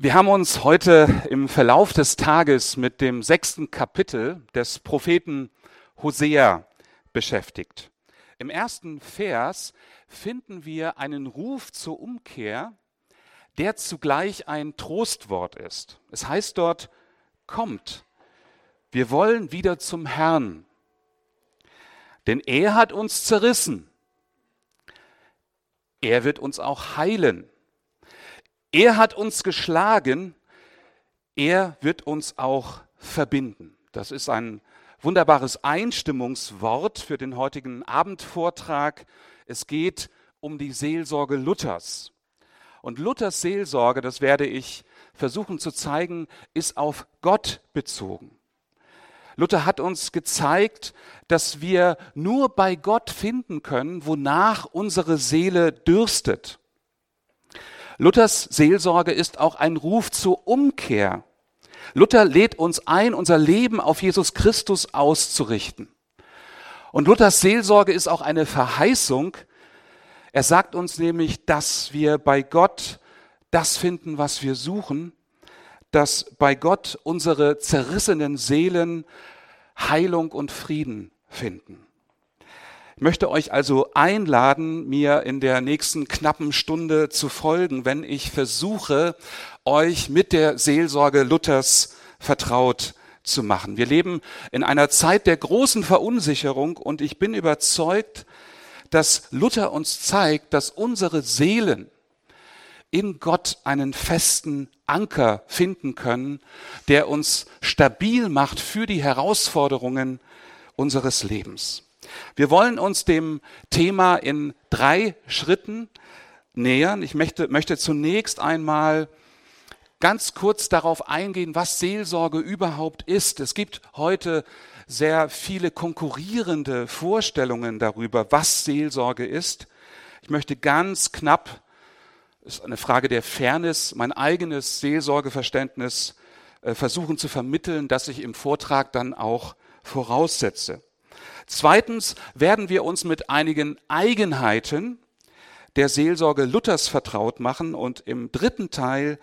Wir haben uns heute im Verlauf des Tages mit dem sechsten Kapitel des Propheten Hosea beschäftigt. Im ersten Vers finden wir einen Ruf zur Umkehr, der zugleich ein Trostwort ist. Es heißt dort, kommt, wir wollen wieder zum Herrn, denn er hat uns zerrissen. Er wird uns auch heilen. Er hat uns geschlagen, er wird uns auch verbinden. Das ist ein wunderbares Einstimmungswort für den heutigen Abendvortrag. Es geht um die Seelsorge Luthers. Und Luthers Seelsorge, das werde ich versuchen zu zeigen, ist auf Gott bezogen. Luther hat uns gezeigt, dass wir nur bei Gott finden können, wonach unsere Seele dürstet. Luthers Seelsorge ist auch ein Ruf zur Umkehr. Luther lädt uns ein, unser Leben auf Jesus Christus auszurichten. Und Luthers Seelsorge ist auch eine Verheißung. Er sagt uns nämlich, dass wir bei Gott das finden, was wir suchen, dass bei Gott unsere zerrissenen Seelen Heilung und Frieden finden. Möchte euch also einladen, mir in der nächsten knappen Stunde zu folgen, wenn ich versuche, euch mit der Seelsorge Luthers vertraut zu machen. Wir leben in einer Zeit der großen Verunsicherung und ich bin überzeugt, dass Luther uns zeigt, dass unsere Seelen in Gott einen festen Anker finden können, der uns stabil macht für die Herausforderungen unseres Lebens. Wir wollen uns dem Thema in drei Schritten nähern. Ich möchte, möchte zunächst einmal ganz kurz darauf eingehen, was Seelsorge überhaupt ist. Es gibt heute sehr viele konkurrierende Vorstellungen darüber, was Seelsorge ist. Ich möchte ganz knapp, ist eine Frage der Fairness, mein eigenes Seelsorgeverständnis äh, versuchen zu vermitteln, das ich im Vortrag dann auch voraussetze. Zweitens werden wir uns mit einigen Eigenheiten der Seelsorge Luthers vertraut machen und im dritten Teil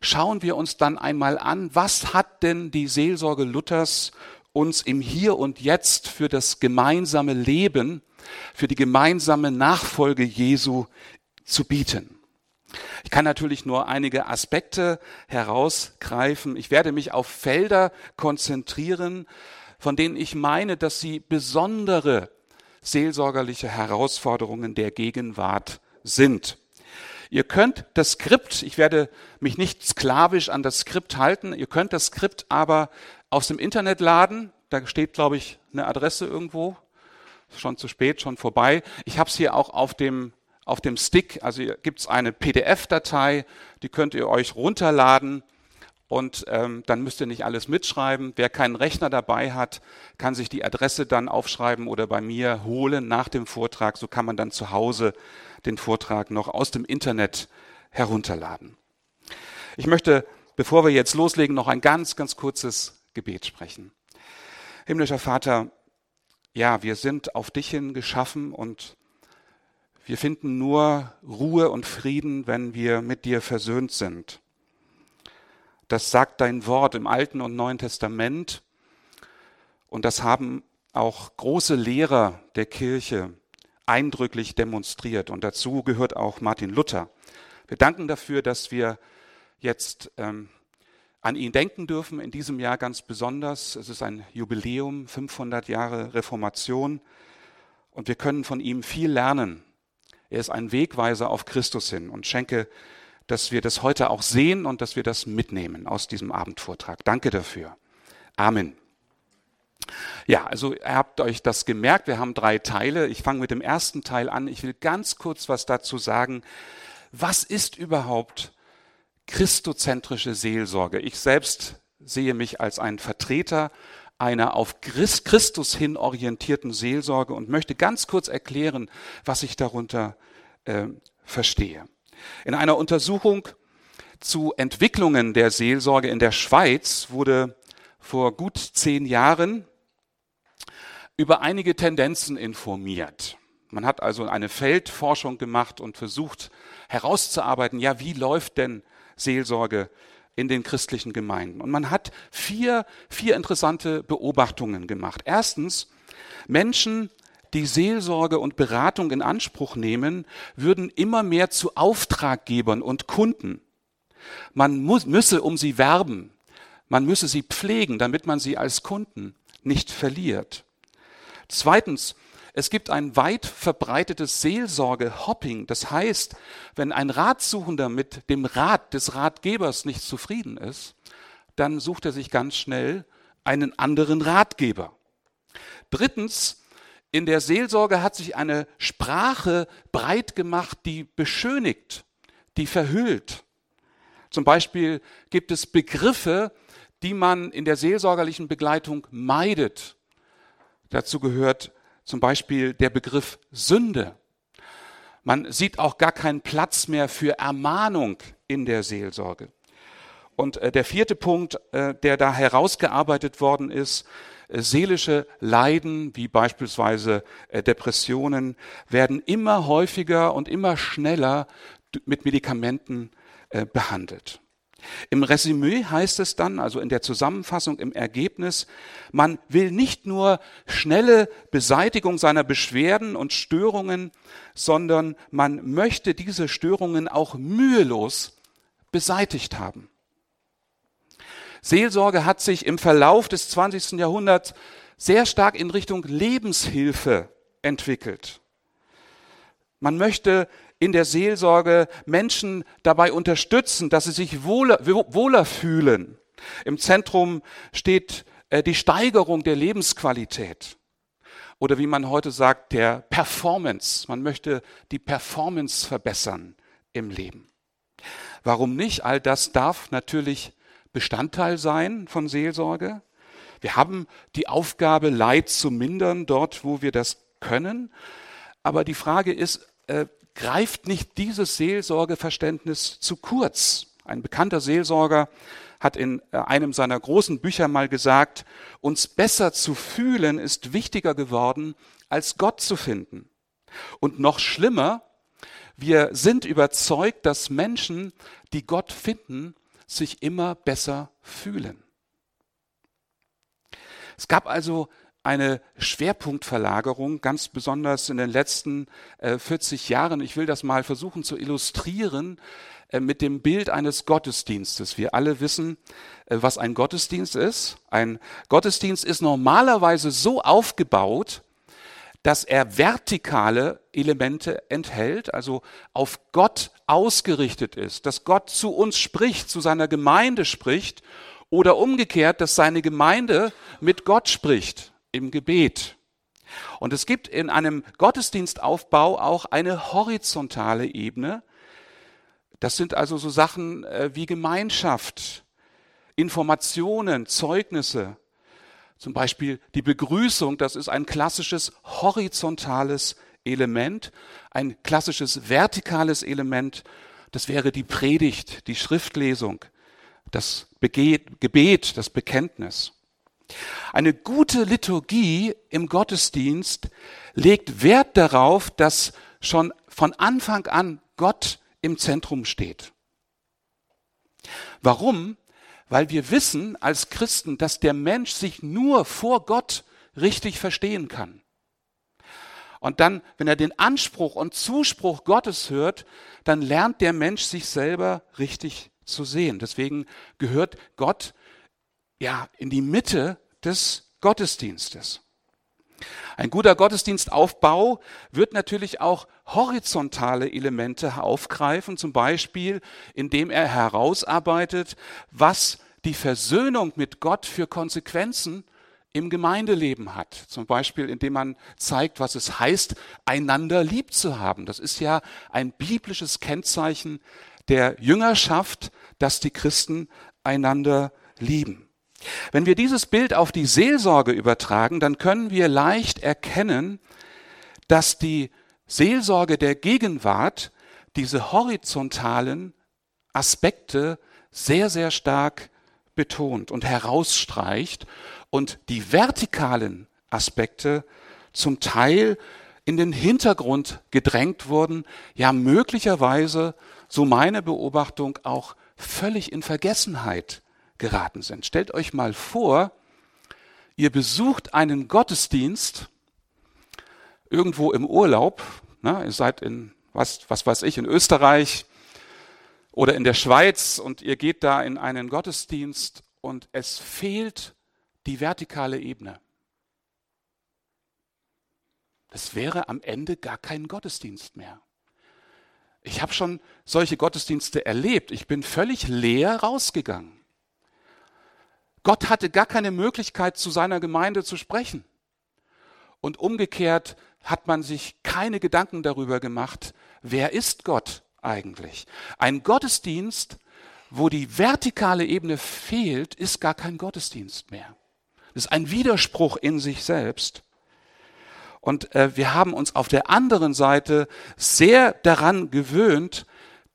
schauen wir uns dann einmal an, was hat denn die Seelsorge Luthers uns im Hier und Jetzt für das gemeinsame Leben, für die gemeinsame Nachfolge Jesu zu bieten. Ich kann natürlich nur einige Aspekte herausgreifen. Ich werde mich auf Felder konzentrieren, von denen ich meine, dass sie besondere seelsorgerliche Herausforderungen der Gegenwart sind. Ihr könnt das Skript, ich werde mich nicht sklavisch an das Skript halten, ihr könnt das Skript aber aus dem Internet laden. Da steht, glaube ich, eine Adresse irgendwo. Schon zu spät, schon vorbei. Ich habe es hier auch auf dem, auf dem Stick. Also gibt es eine PDF-Datei, die könnt ihr euch runterladen und ähm, dann müsst ihr nicht alles mitschreiben. Wer keinen Rechner dabei hat, kann sich die Adresse dann aufschreiben oder bei mir holen nach dem Vortrag. So kann man dann zu Hause den Vortrag noch aus dem Internet herunterladen. Ich möchte, bevor wir jetzt loslegen, noch ein ganz, ganz kurzes Gebet sprechen. Himmlischer Vater, ja, wir sind auf dich hin geschaffen und wir finden nur Ruhe und Frieden, wenn wir mit dir versöhnt sind. Das sagt dein Wort im Alten und Neuen Testament. Und das haben auch große Lehrer der Kirche eindrücklich demonstriert. Und dazu gehört auch Martin Luther. Wir danken dafür, dass wir jetzt ähm, an ihn denken dürfen, in diesem Jahr ganz besonders. Es ist ein Jubiläum, 500 Jahre Reformation. Und wir können von ihm viel lernen. Er ist ein Wegweiser auf Christus hin und schenke dass wir das heute auch sehen und dass wir das mitnehmen aus diesem Abendvortrag. Danke dafür. Amen. Ja, also ihr habt euch das gemerkt, wir haben drei Teile. Ich fange mit dem ersten Teil an. Ich will ganz kurz was dazu sagen. Was ist überhaupt christozentrische Seelsorge? Ich selbst sehe mich als ein Vertreter einer auf Christus hin orientierten Seelsorge und möchte ganz kurz erklären, was ich darunter äh, verstehe. In einer Untersuchung zu Entwicklungen der Seelsorge in der Schweiz wurde vor gut zehn Jahren über einige Tendenzen informiert. Man hat also eine Feldforschung gemacht und versucht herauszuarbeiten, ja, wie läuft denn Seelsorge in den christlichen Gemeinden. Und man hat vier, vier interessante Beobachtungen gemacht. Erstens, Menschen, die Seelsorge und Beratung in Anspruch nehmen, würden immer mehr zu Auftraggebern und Kunden. Man muss, müsse um sie werben, man müsse sie pflegen, damit man sie als Kunden nicht verliert. Zweitens, es gibt ein weit verbreitetes Seelsorge-Hopping. Das heißt, wenn ein Ratsuchender mit dem Rat des Ratgebers nicht zufrieden ist, dann sucht er sich ganz schnell einen anderen Ratgeber. Drittens, in der Seelsorge hat sich eine Sprache breit gemacht, die beschönigt, die verhüllt. Zum Beispiel gibt es Begriffe, die man in der seelsorgerlichen Begleitung meidet. Dazu gehört zum Beispiel der Begriff Sünde. Man sieht auch gar keinen Platz mehr für Ermahnung in der Seelsorge. Und äh, der vierte Punkt, äh, der da herausgearbeitet worden ist, seelische Leiden, wie beispielsweise Depressionen, werden immer häufiger und immer schneller mit Medikamenten behandelt. Im Resümee heißt es dann, also in der Zusammenfassung, im Ergebnis, man will nicht nur schnelle Beseitigung seiner Beschwerden und Störungen, sondern man möchte diese Störungen auch mühelos beseitigt haben. Seelsorge hat sich im Verlauf des 20. Jahrhunderts sehr stark in Richtung Lebenshilfe entwickelt. Man möchte in der Seelsorge Menschen dabei unterstützen, dass sie sich wohler, wohler fühlen. Im Zentrum steht äh, die Steigerung der Lebensqualität. Oder wie man heute sagt, der Performance. Man möchte die Performance verbessern im Leben. Warum nicht? All das darf natürlich Bestandteil sein von Seelsorge. Wir haben die Aufgabe, Leid zu mindern, dort, wo wir das können. Aber die Frage ist, äh, greift nicht dieses Seelsorgeverständnis zu kurz? Ein bekannter Seelsorger hat in äh, einem seiner großen Bücher mal gesagt, uns besser zu fühlen ist wichtiger geworden, als Gott zu finden. Und noch schlimmer, wir sind überzeugt, dass Menschen, die Gott finden, sich immer besser fühlen. Es gab also eine Schwerpunktverlagerung, ganz besonders in den letzten äh, 40 Jahren. Ich will das mal versuchen zu illustrieren äh, mit dem Bild eines Gottesdienstes. Wir alle wissen, äh, was ein Gottesdienst ist. Ein Gottesdienst ist normalerweise so aufgebaut, dass er vertikale Elemente enthält, also auf Gott ausgerichtet ist, dass Gott zu uns spricht, zu seiner Gemeinde spricht oder umgekehrt, dass seine Gemeinde mit Gott spricht im Gebet. Und es gibt in einem Gottesdienstaufbau auch eine horizontale Ebene. Das sind also so Sachen äh, wie Gemeinschaft, Informationen, Zeugnisse. Zum Beispiel die Begrüßung, das ist ein klassisches horizontales Element. Ein klassisches vertikales Element, das wäre die Predigt, die Schriftlesung, das Gebet, das Bekenntnis. Eine gute Liturgie im Gottesdienst legt Wert darauf, dass schon von Anfang an Gott im Zentrum steht. Warum? Weil wir wissen als Christen, dass der Mensch sich nur vor Gott richtig verstehen kann. Und dann, wenn er den Anspruch und Zuspruch Gottes hört, dann lernt der Mensch sich selber richtig zu sehen. Deswegen gehört Gott ja, in die Mitte des Gottesdienstes. Ein guter Gottesdienstaufbau wird natürlich auch horizontale Elemente aufgreifen, zum Beispiel indem er herausarbeitet, was die Versöhnung mit Gott für Konsequenzen im Gemeindeleben hat. Zum Beispiel, indem man zeigt, was es heißt, einander lieb zu haben. Das ist ja ein biblisches Kennzeichen der Jüngerschaft, dass die Christen einander lieben. Wenn wir dieses Bild auf die Seelsorge übertragen, dann können wir leicht erkennen, dass die Seelsorge der Gegenwart diese horizontalen Aspekte sehr, sehr stark betont und herausstreicht und die vertikalen Aspekte zum Teil in den Hintergrund gedrängt wurden, ja möglicherweise, so meine Beobachtung, auch völlig in Vergessenheit geraten sind. Stellt euch mal vor, ihr besucht einen Gottesdienst irgendwo im Urlaub, ne, ihr seid in, was, was weiß ich, in Österreich oder in der Schweiz und ihr geht da in einen Gottesdienst und es fehlt die vertikale Ebene. Es wäre am Ende gar kein Gottesdienst mehr. Ich habe schon solche Gottesdienste erlebt. Ich bin völlig leer rausgegangen. Gott hatte gar keine Möglichkeit, zu seiner Gemeinde zu sprechen. Und umgekehrt hat man sich keine Gedanken darüber gemacht, wer ist Gott eigentlich? Ein Gottesdienst, wo die vertikale Ebene fehlt, ist gar kein Gottesdienst mehr. Das ist ein Widerspruch in sich selbst. Und äh, wir haben uns auf der anderen Seite sehr daran gewöhnt,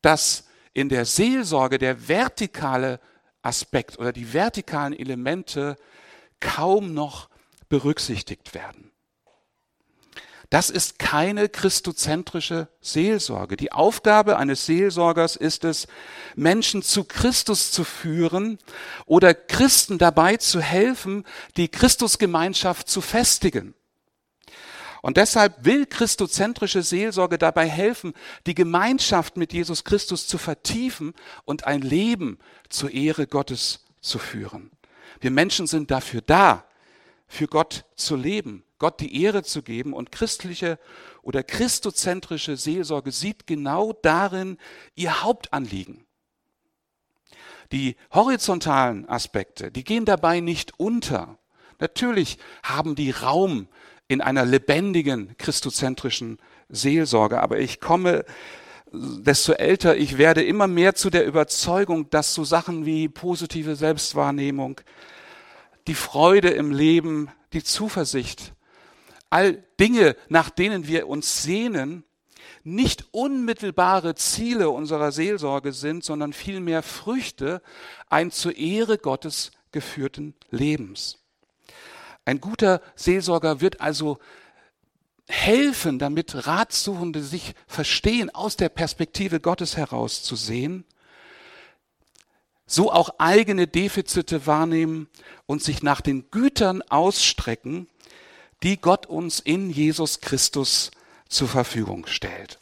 dass in der Seelsorge der vertikale Aspekt oder die vertikalen Elemente kaum noch berücksichtigt werden. Das ist keine christozentrische Seelsorge. Die Aufgabe eines Seelsorgers ist es, Menschen zu Christus zu führen oder Christen dabei zu helfen, die Christusgemeinschaft zu festigen. Und deshalb will christozentrische Seelsorge dabei helfen, die Gemeinschaft mit Jesus Christus zu vertiefen und ein Leben zur Ehre Gottes zu führen. Wir Menschen sind dafür da, für Gott zu leben, Gott die Ehre zu geben und christliche oder christozentrische Seelsorge sieht genau darin ihr Hauptanliegen. Die horizontalen Aspekte, die gehen dabei nicht unter. Natürlich haben die Raum in einer lebendigen christozentrischen Seelsorge. Aber ich komme, desto älter ich werde, immer mehr zu der Überzeugung, dass so Sachen wie positive Selbstwahrnehmung, die Freude im Leben, die Zuversicht, all Dinge, nach denen wir uns sehnen, nicht unmittelbare Ziele unserer Seelsorge sind, sondern vielmehr Früchte ein zur Ehre Gottes geführten Lebens. Ein guter Seelsorger wird also helfen, damit Ratsuchende sich verstehen, aus der Perspektive Gottes heraus zu sehen, so auch eigene Defizite wahrnehmen und sich nach den Gütern ausstrecken, die Gott uns in Jesus Christus zur Verfügung stellt.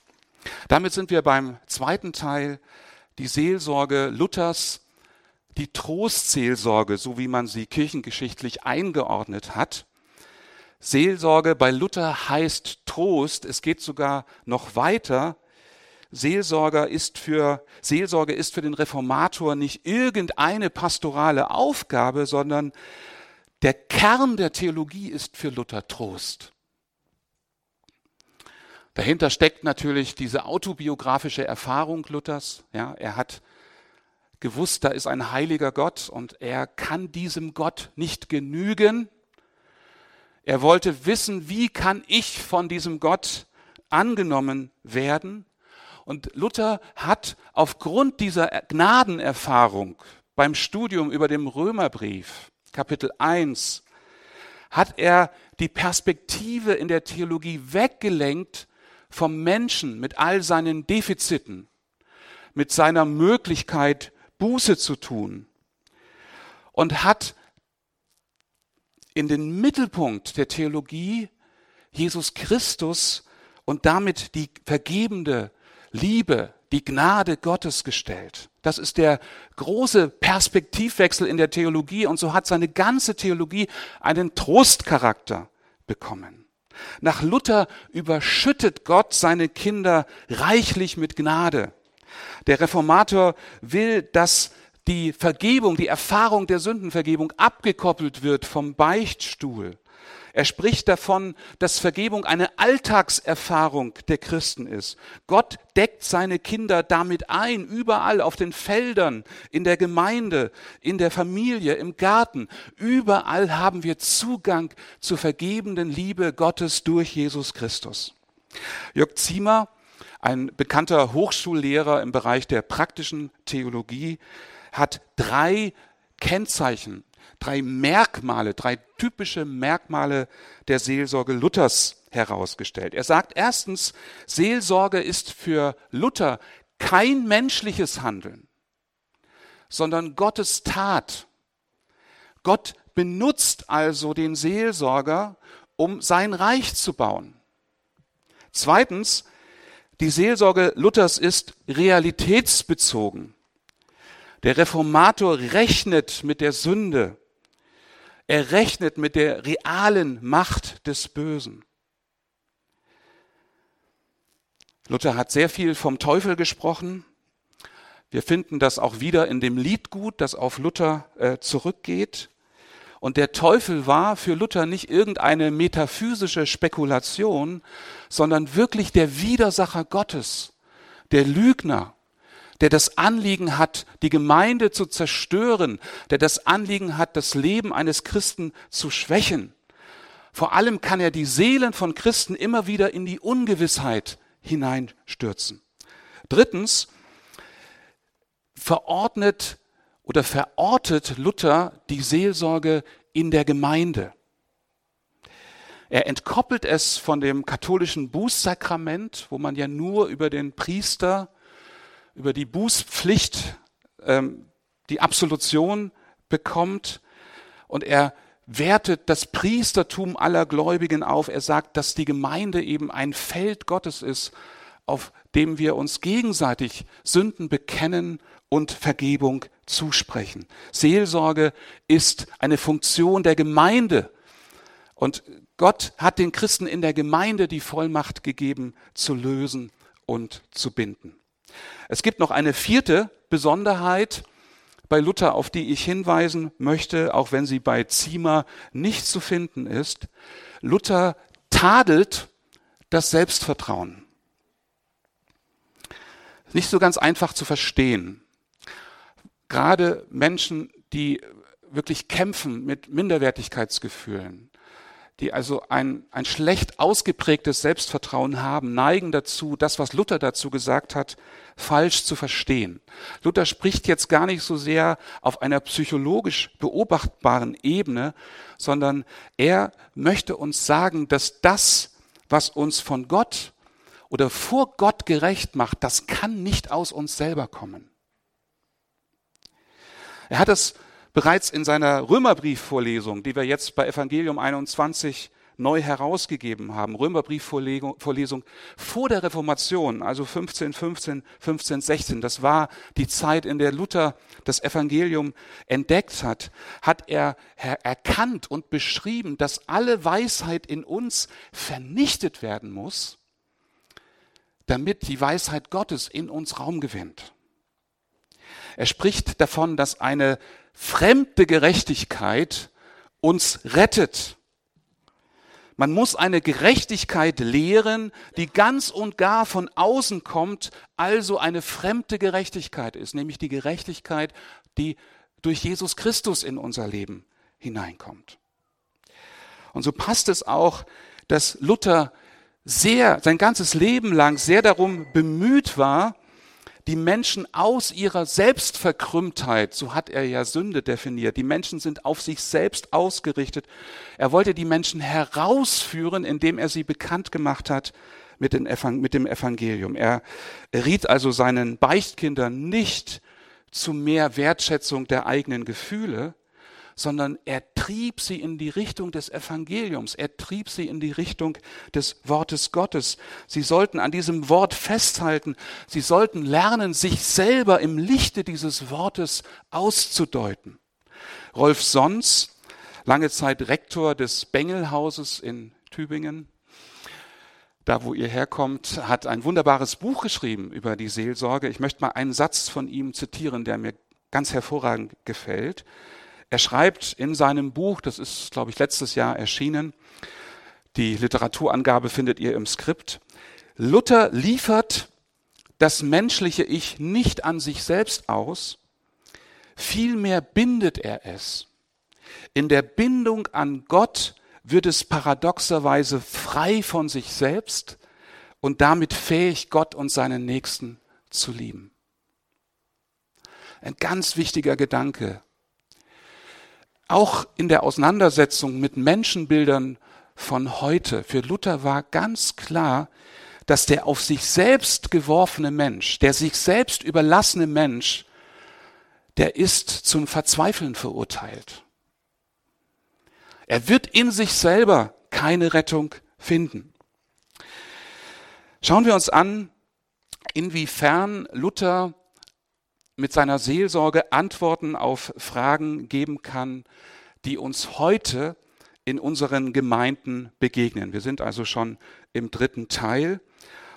Damit sind wir beim zweiten Teil, die Seelsorge Luthers die Trostseelsorge, so wie man sie kirchengeschichtlich eingeordnet hat. Seelsorge bei Luther heißt Trost. Es geht sogar noch weiter. Seelsorger ist für, Seelsorge ist für den Reformator nicht irgendeine pastorale Aufgabe, sondern der Kern der Theologie ist für Luther Trost. Dahinter steckt natürlich diese autobiografische Erfahrung Luthers. Ja, er hat gewusst, da ist ein heiliger Gott und er kann diesem Gott nicht genügen. Er wollte wissen, wie kann ich von diesem Gott angenommen werden? Und Luther hat aufgrund dieser Gnadenerfahrung beim Studium über dem Römerbrief, Kapitel 1, hat er die Perspektive in der Theologie weggelenkt vom Menschen mit all seinen Defiziten, mit seiner Möglichkeit, Buße zu tun und hat in den Mittelpunkt der Theologie Jesus Christus und damit die vergebende Liebe, die Gnade Gottes gestellt. Das ist der große Perspektivwechsel in der Theologie und so hat seine ganze Theologie einen Trostcharakter bekommen. Nach Luther überschüttet Gott seine Kinder reichlich mit Gnade. Der Reformator will, dass die Vergebung, die Erfahrung der Sündenvergebung abgekoppelt wird vom Beichtstuhl. Er spricht davon, dass Vergebung eine Alltagserfahrung der Christen ist. Gott deckt seine Kinder damit ein, überall auf den Feldern, in der Gemeinde, in der Familie, im Garten. Überall haben wir Zugang zur vergebenden Liebe Gottes durch Jesus Christus. Jörg Ziemer ein bekannter Hochschullehrer im Bereich der praktischen Theologie hat drei Kennzeichen, drei Merkmale, drei typische Merkmale der Seelsorge Luthers herausgestellt. Er sagt erstens, Seelsorge ist für Luther kein menschliches Handeln. sondern Gottes Tat. Gott benutzt also den Seelsorger, um sein Reich zu bauen. Zweitens, die Seelsorge Luthers ist realitätsbezogen. Der Reformator rechnet mit der Sünde. Er rechnet mit der realen Macht des Bösen. Luther hat sehr viel vom Teufel gesprochen. Wir finden das auch wieder in dem Liedgut, das auf Luther äh, zurückgeht. Und der Teufel war für Luther nicht irgendeine metaphysische Spekulation, sondern wirklich der Widersacher Gottes, der Lügner, der das Anliegen hat, die Gemeinde zu zerstören, der das Anliegen hat, das Leben eines Christen zu schwächen. Vor allem kann er die Seelen von Christen immer wieder in die Ungewissheit hineinstürzen. Drittens verordnet oder verortet Luther die Seelsorge in der Gemeinde. Er entkoppelt es von dem katholischen Bußsakrament, wo man ja nur über den Priester, über die Bußpflicht, ähm, die Absolution bekommt. Und er wertet das Priestertum aller Gläubigen auf. Er sagt, dass die Gemeinde eben ein Feld Gottes ist, auf dem wir uns gegenseitig Sünden bekennen und Vergebung zusprechen. Seelsorge ist eine Funktion der Gemeinde. Und Gott hat den Christen in der Gemeinde die Vollmacht gegeben, zu lösen und zu binden. Es gibt noch eine vierte Besonderheit bei Luther, auf die ich hinweisen möchte, auch wenn sie bei Ziemer nicht zu finden ist. Luther tadelt das Selbstvertrauen. Nicht so ganz einfach zu verstehen gerade Menschen, die wirklich kämpfen mit Minderwertigkeitsgefühlen, die also ein, ein schlecht ausgeprägtes Selbstvertrauen haben, neigen dazu, das, was Luther dazu gesagt hat, falsch zu verstehen. Luther spricht jetzt gar nicht so sehr auf einer psychologisch beobachtbaren Ebene, sondern er möchte uns sagen, dass das, was uns von Gott oder vor Gott gerecht macht, das kann nicht aus uns selber kommen. Er hat es bereits in seiner Römerbriefvorlesung, die wir jetzt bei Evangelium 21 neu herausgegeben haben, Römerbriefvorlesung vor der Reformation, also 15, 15, 15, 16, das war die Zeit, in der Luther das Evangelium entdeckt hat, hat er erkannt und beschrieben, dass alle Weisheit in uns vernichtet werden muss, damit die Weisheit Gottes in uns Raum gewinnt. Er spricht davon, dass eine fremde Gerechtigkeit uns rettet. Man muss eine Gerechtigkeit lehren, die ganz und gar von außen kommt, also eine fremde Gerechtigkeit ist, nämlich die Gerechtigkeit, die durch Jesus Christus in unser Leben hineinkommt. Und so passt es auch, dass Luther sehr, sein ganzes Leben lang sehr darum bemüht war, die Menschen aus ihrer Selbstverkrümmtheit, so hat er ja Sünde definiert, die Menschen sind auf sich selbst ausgerichtet. Er wollte die Menschen herausführen, indem er sie bekannt gemacht hat mit, dem Evangelium. Er riet also seinen Beichtkindern nicht zu mehr Wertschätzung der eigenen Gefühle, sondern er trieb sie in die Richtung des Evangeliums, er trieb sie in die Richtung des Wortes Gottes. Sie sollten an diesem Wort festhalten, sie sollten lernen, sich selber im Lichte dieses Wortes auszudeuten. Rolf Sons, lange Zeit Rektor des Bengelhauses in Tübingen, da wo ihr herkommt, hat ein wunderbares Buch geschrieben über die Seelsorge. Ich möchte mal einen Satz von ihm zitieren, der mir ganz hervorragend gefällt. Er schreibt in seinem Buch, das ist, glaube ich, letztes Jahr erschienen, die Literaturangabe findet ihr im Skript, Luther liefert das menschliche Ich nicht an sich selbst aus, vielmehr bindet er es. In der Bindung an Gott wird es paradoxerweise frei von sich selbst und damit fähig, Gott und seinen Nächsten zu lieben. Ein ganz wichtiger Gedanke auch in der Auseinandersetzung mit Menschenbildern von heute, für Luther war ganz klar, dass der auf sich selbst geworfene Mensch, der sich selbst überlassene Mensch, der ist zum Verzweifeln verurteilt. Er wird in sich selber keine Rettung finden. Schauen wir uns an, inwiefern Luther mit seiner Seelsorge Antworten auf Fragen geben kann, die uns heute in unseren Gemeinden begegnen. Wir sind also schon im dritten Teil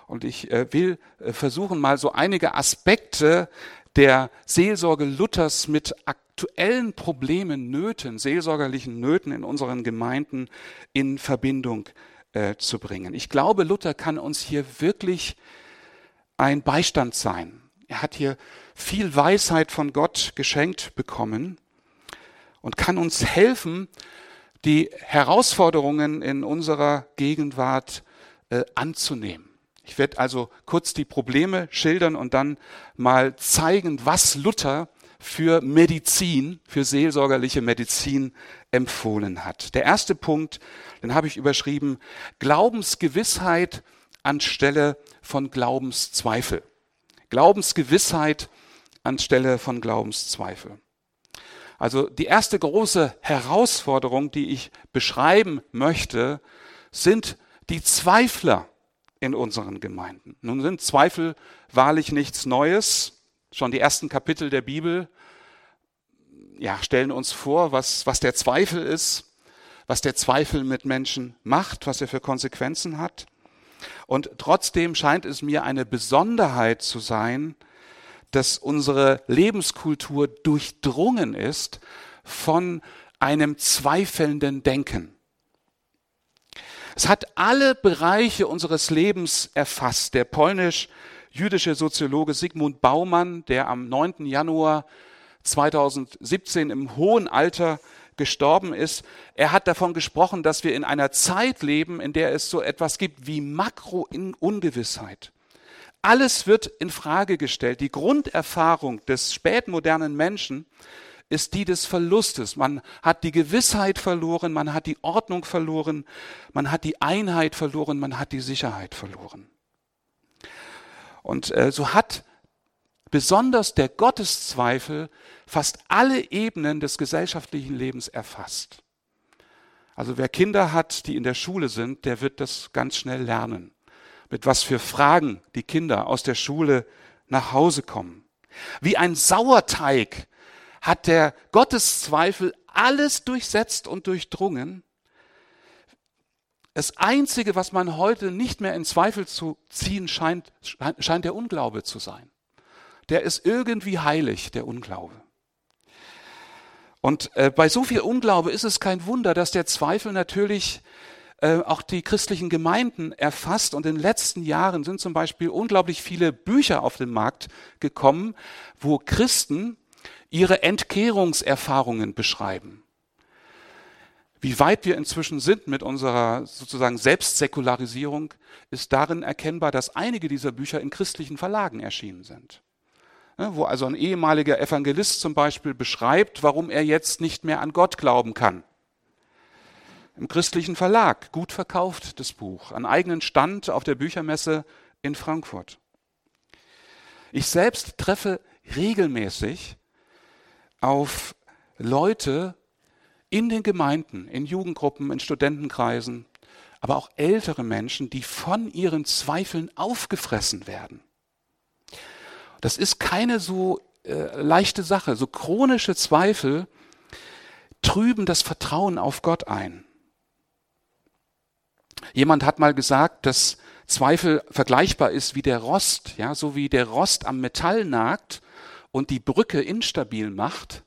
und ich äh, will äh, versuchen, mal so einige Aspekte der Seelsorge Luthers mit aktuellen Problemen, Nöten, seelsorgerlichen Nöten in unseren Gemeinden in Verbindung äh, zu bringen. Ich glaube, Luther kann uns hier wirklich ein Beistand sein. Er hat hier viel Weisheit von Gott geschenkt bekommen und kann uns helfen, die Herausforderungen in unserer Gegenwart äh, anzunehmen. Ich werde also kurz die Probleme schildern und dann mal zeigen, was Luther für Medizin, für seelsorgerliche Medizin empfohlen hat. Der erste Punkt, den habe ich überschrieben, Glaubensgewissheit anstelle von Glaubenszweifel. Glaubensgewissheit anstelle von Glaubenszweifel. Also die erste große Herausforderung, die ich beschreiben möchte, sind die Zweifler in unseren Gemeinden. Nun sind Zweifel wahrlich nichts Neues. Schon die ersten Kapitel der Bibel ja, stellen uns vor, was, was der Zweifel ist, was der Zweifel mit Menschen macht, was er für Konsequenzen hat. Und trotzdem scheint es mir eine Besonderheit zu sein, dass unsere Lebenskultur durchdrungen ist von einem zweifelnden Denken. Es hat alle Bereiche unseres Lebens erfasst. Der polnisch-jüdische Soziologe Sigmund Baumann, der am 9. Januar 2017 im hohen Alter gestorben ist, er hat davon gesprochen, dass wir in einer Zeit leben, in der es so etwas gibt wie Makro-Ungewissheit. Alles wird in Frage gestellt. Die Grunderfahrung des spätmodernen Menschen ist die des Verlustes. Man hat die Gewissheit verloren, man hat die Ordnung verloren, man hat die Einheit verloren, man hat die Sicherheit verloren. Und äh, so hat besonders der Gotteszweifel fast alle Ebenen des gesellschaftlichen Lebens erfasst. Also wer Kinder hat, die in der Schule sind, der wird das ganz schnell lernen. Mit was für Fragen die Kinder aus der Schule nach Hause kommen. Wie ein Sauerteig hat der Gotteszweifel alles durchsetzt und durchdrungen. Das Einzige, was man heute nicht mehr in Zweifel zu ziehen scheint, scheint der Unglaube zu sein. Der ist irgendwie heilig, der Unglaube. Und äh, bei so viel Unglaube ist es kein Wunder, dass der Zweifel natürlich äh, auch die christlichen Gemeinden erfasst. Und in den letzten Jahren sind zum Beispiel unglaublich viele Bücher auf den Markt gekommen, wo Christen ihre Entkehrungserfahrungen beschreiben. Wie weit wir inzwischen sind mit unserer sozusagen Selbstsäkularisierung, ist darin erkennbar, dass einige dieser Bücher in christlichen Verlagen erschienen sind. Wo also ein ehemaliger Evangelist zum Beispiel beschreibt, warum er jetzt nicht mehr an Gott glauben kann. Im christlichen Verlag, gut verkauft das Buch, an eigenen Stand auf der Büchermesse in Frankfurt. Ich selbst treffe regelmäßig auf Leute in den Gemeinden, in Jugendgruppen, in Studentenkreisen, aber auch ältere Menschen, die von ihren Zweifeln aufgefressen werden. Das ist keine so äh, leichte Sache. So chronische Zweifel trüben das Vertrauen auf Gott ein. Jemand hat mal gesagt, dass Zweifel vergleichbar ist wie der Rost, ja, so wie der Rost am Metall nagt und die Brücke instabil macht,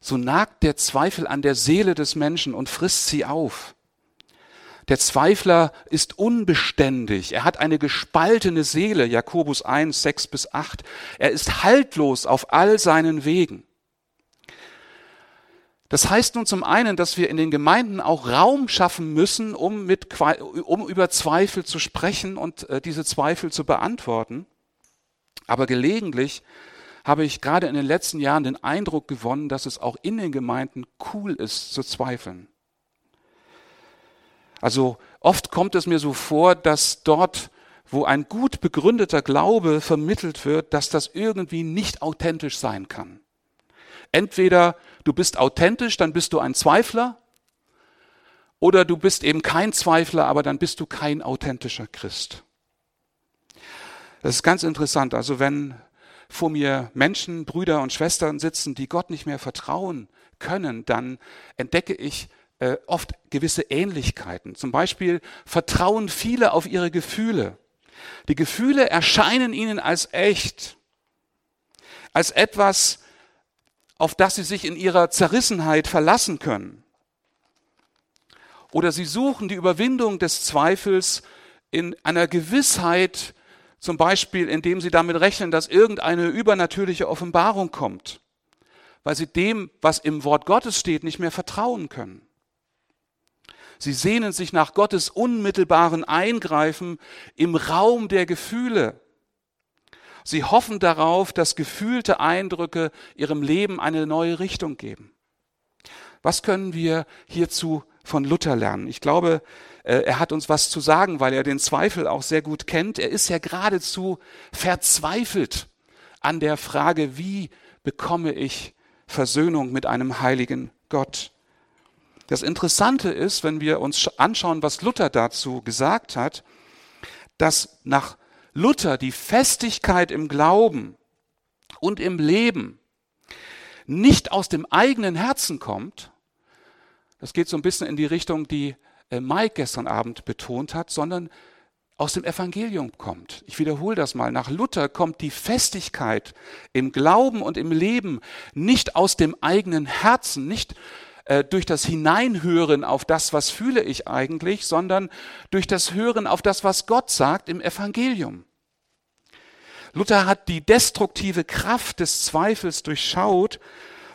so nagt der Zweifel an der Seele des Menschen und frisst sie auf. Der Zweifler ist unbeständig. Er hat eine gespaltene Seele. Jakobus 1, 6 bis 8. Er ist haltlos auf all seinen Wegen. Das heißt nun zum einen, dass wir in den Gemeinden auch Raum schaffen müssen, um, mit, um über Zweifel zu sprechen und äh, diese Zweifel zu beantworten. Aber gelegentlich habe ich gerade in den letzten Jahren den Eindruck gewonnen, dass es auch in den Gemeinden cool ist zu zweifeln. Also oft kommt es mir so vor, dass dort, wo ein gut begründeter Glaube vermittelt wird, dass das irgendwie nicht authentisch sein kann. Entweder du bist authentisch, dann bist du ein Zweifler, oder du bist eben kein Zweifler, aber dann bist du kein authentischer Christ. Das ist ganz interessant. Also wenn vor mir Menschen, Brüder und Schwestern sitzen, die Gott nicht mehr vertrauen können, dann entdecke ich äh, oft gewisse Ähnlichkeiten. Zum Beispiel vertrauen viele auf ihre Gefühle. Die Gefühle erscheinen ihnen als echt, als etwas, auf das sie sich in ihrer Zerrissenheit verlassen können. Oder sie suchen die Überwindung des Zweifels in einer Gewissheit, zum Beispiel indem sie damit rechnen, dass irgendeine übernatürliche Offenbarung kommt, weil sie dem, was im Wort Gottes steht, nicht mehr vertrauen können. Sie sehnen sich nach Gottes unmittelbaren Eingreifen im Raum der Gefühle. Sie hoffen darauf, dass gefühlte Eindrücke ihrem Leben eine neue Richtung geben. Was können wir hierzu von Luther lernen? Ich glaube, äh, er hat uns was zu sagen, weil er den Zweifel auch sehr gut kennt. Er ist ja geradezu verzweifelt an der Frage, wie bekomme ich Versöhnung mit einem heiligen Gott? Das Interessante ist, wenn wir uns anschauen, was Luther dazu gesagt hat, dass nach Luther die Festigkeit im Glauben und im Leben nicht aus dem eigenen Herzen kommt, das geht so ein bisschen in die Richtung, die äh, Mike gestern Abend betont hat, sondern aus dem Evangelium kommt. Ich wiederhole das mal. Nach Luther kommt die Festigkeit im Glauben und im Leben nicht aus dem eigenen Herzen, nicht äh, durch das Hineinhören auf das, was fühle ich eigentlich, sondern durch das Hören auf das, was Gott sagt im Evangelium. Luther hat die destruktive Kraft des Zweifels durchschaut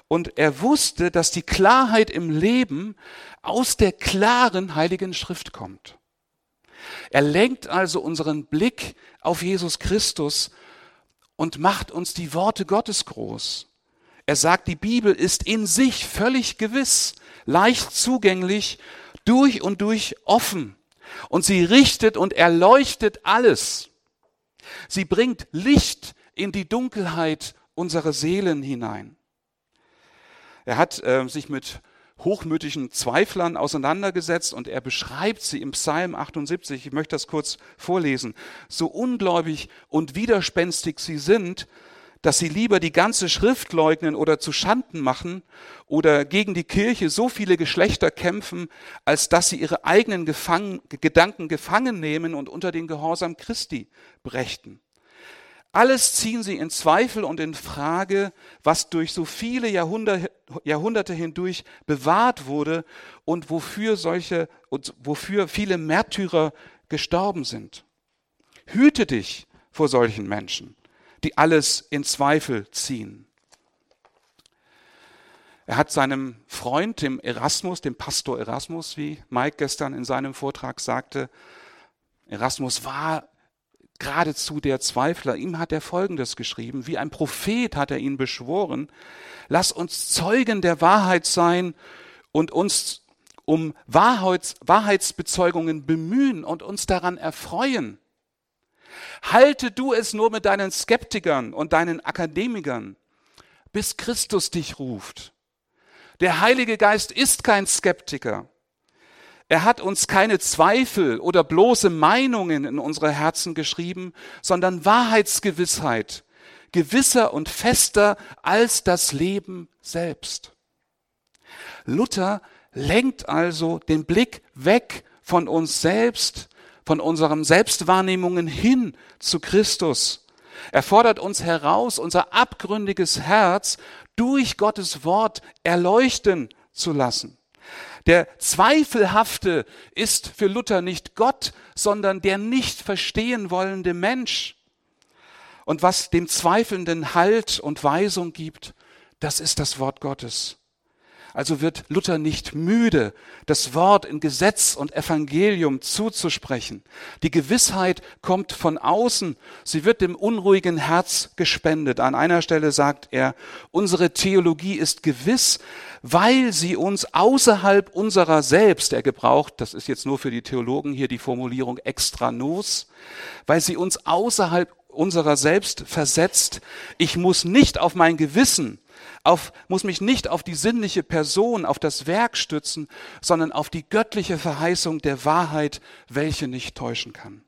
und er wusste, dass die Klarheit im Leben aus der klaren heiligen Schrift kommt. Er lenkt also unseren Blick auf Jesus Christus und macht uns die Worte Gottes groß. Er sagt, die Bibel ist in sich völlig gewiss, leicht zugänglich, durch und durch offen. Und sie richtet und erleuchtet alles. Sie bringt Licht in die Dunkelheit unserer Seelen hinein. Er hat äh, sich mit hochmütigen Zweiflern auseinandergesetzt und er beschreibt sie im Psalm 78. Ich möchte das kurz vorlesen. So ungläubig und widerspenstig sie sind, dass sie lieber die ganze Schrift leugnen oder zu Schanden machen oder gegen die Kirche so viele Geschlechter kämpfen, als dass sie ihre eigenen Gefang Gedanken gefangen nehmen und unter den Gehorsam Christi brächten. Alles ziehen sie in Zweifel und in Frage, was durch so viele Jahrhunderte, Jahrhunderte hindurch bewahrt wurde und wofür solche und wofür viele Märtyrer gestorben sind. Hüte dich vor solchen Menschen die alles in Zweifel ziehen. Er hat seinem Freund, dem Erasmus, dem Pastor Erasmus, wie Mike gestern in seinem Vortrag sagte, Erasmus war geradezu der Zweifler. Ihm hat er Folgendes geschrieben. Wie ein Prophet hat er ihn beschworen. Lass uns Zeugen der Wahrheit sein und uns um Wahrheits, Wahrheitsbezeugungen bemühen und uns daran erfreuen. Halte du es nur mit deinen Skeptikern und deinen Akademikern, bis Christus dich ruft. Der Heilige Geist ist kein Skeptiker. Er hat uns keine Zweifel oder bloße Meinungen in unsere Herzen geschrieben, sondern Wahrheitsgewissheit, gewisser und fester als das Leben selbst. Luther lenkt also den Blick weg von uns selbst von unseren Selbstwahrnehmungen hin zu Christus. Er fordert uns heraus, unser abgründiges Herz durch Gottes Wort erleuchten zu lassen. Der Zweifelhafte ist für Luther nicht Gott, sondern der nicht verstehen wollende Mensch. Und was dem Zweifelnden Halt und Weisung gibt, das ist das Wort Gottes. Also wird Luther nicht müde, das Wort in Gesetz und Evangelium zuzusprechen. Die Gewissheit kommt von außen, sie wird dem unruhigen Herz gespendet. An einer Stelle sagt er, unsere Theologie ist gewiss, weil sie uns außerhalb unserer selbst, er gebraucht, das ist jetzt nur für die Theologen hier die Formulierung extra nos, weil sie uns außerhalb unserer selbst versetzt. Ich muss nicht auf mein Gewissen auf, muss mich nicht auf die sinnliche Person, auf das Werk stützen, sondern auf die göttliche Verheißung der Wahrheit, welche nicht täuschen kann.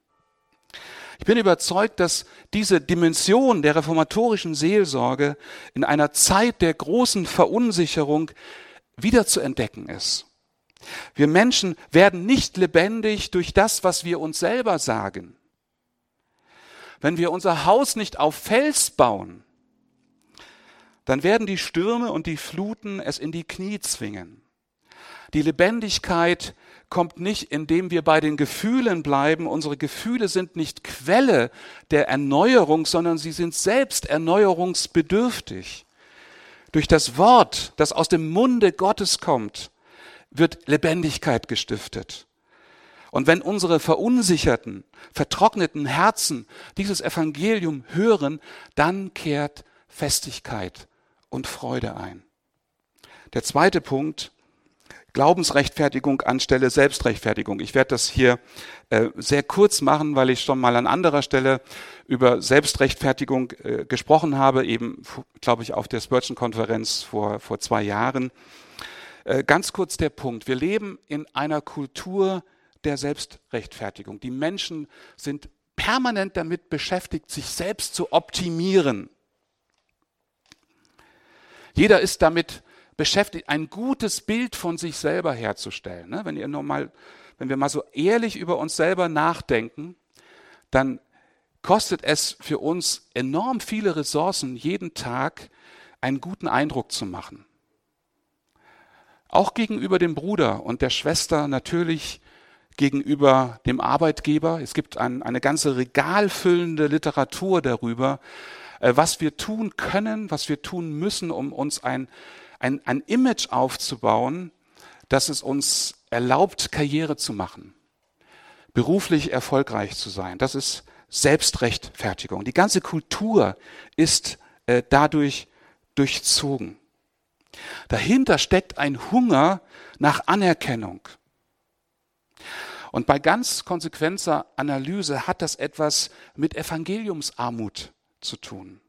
Ich bin überzeugt, dass diese Dimension der reformatorischen Seelsorge in einer Zeit der großen Verunsicherung wieder zu entdecken ist. Wir Menschen werden nicht lebendig durch das, was wir uns selber sagen. Wenn wir unser Haus nicht auf Fels bauen, dann werden die Stürme und die Fluten es in die Knie zwingen. Die Lebendigkeit kommt nicht, indem wir bei den Gefühlen bleiben. Unsere Gefühle sind nicht Quelle der Erneuerung, sondern sie sind selbst erneuerungsbedürftig. Durch das Wort, das aus dem Munde Gottes kommt, wird Lebendigkeit gestiftet. Und wenn unsere verunsicherten, vertrockneten Herzen dieses Evangelium hören, dann kehrt Festigkeit und Freude ein. Der zweite Punkt, Glaubensrechtfertigung anstelle Selbstrechtfertigung. Ich werde das hier äh, sehr kurz machen, weil ich schon mal an anderer Stelle über Selbstrechtfertigung äh, gesprochen habe, eben, glaube ich, auf der Spurgeon-Konferenz vor, vor zwei Jahren. Äh, ganz kurz der Punkt. Wir leben in einer Kultur der Selbstrechtfertigung. Die Menschen sind permanent damit beschäftigt, sich selbst zu optimieren. Jeder ist damit beschäftigt, ein gutes Bild von sich selber herzustellen. Ne? Wenn, ihr nur mal, wenn wir mal so ehrlich über uns selber nachdenken, dann kostet es für uns enorm viele Ressourcen, jeden Tag einen guten Eindruck zu machen. Auch gegenüber dem Bruder und der Schwester natürlich gegenüber dem Arbeitgeber. Es gibt ein, eine ganze regalfüllende Literatur darüber, was wir tun können, was wir tun müssen, um uns ein ein, ein Image aufzubauen, das es uns erlaubt, Karriere zu machen, beruflich erfolgreich zu sein. Das ist Selbstrechtfertigung. Die ganze Kultur ist äh, dadurch durchzogen. Dahinter steckt ein Hunger nach Anerkennung. Und bei ganz konsequenter Analyse hat das etwas mit Evangeliumsarmut zu tun.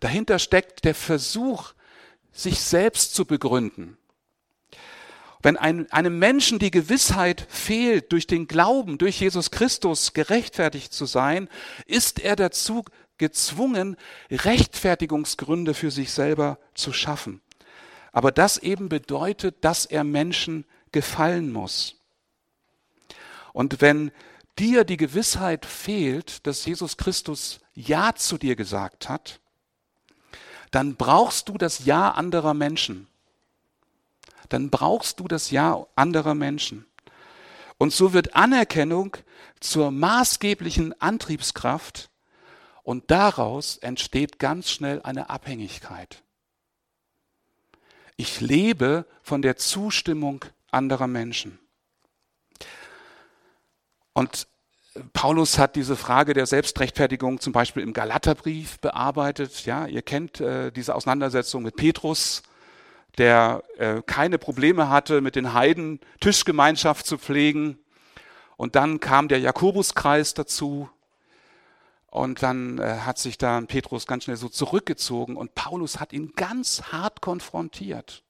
Dahinter steckt der Versuch, sich selbst zu begründen. Wenn ein, einem Menschen die Gewissheit fehlt, durch den Glauben, durch Jesus Christus gerechtfertigt zu sein, ist er dazu gezwungen, Rechtfertigungsgründe für sich selber zu schaffen. Aber das eben bedeutet, dass er Menschen gefallen muss. Und wenn dir die Gewissheit fehlt, dass Jesus Christus Ja zu dir gesagt hat, dann brauchst du das Ja anderer Menschen. Dann brauchst du das Ja anderer Menschen. Und so wird Anerkennung zur maßgeblichen Antriebskraft und daraus entsteht ganz schnell eine Abhängigkeit. Ich lebe von der Zustimmung anderer Menschen. Und Paulus hat diese Frage der Selbstrechtfertigung zum Beispiel im Galaterbrief bearbeitet. Ja, ihr kennt äh, diese Auseinandersetzung mit Petrus, der äh, keine Probleme hatte, mit den Heiden Tischgemeinschaft zu pflegen. Und dann kam der Jakobuskreis dazu. Und dann äh, hat sich da Petrus ganz schnell so zurückgezogen und Paulus hat ihn ganz hart konfrontiert.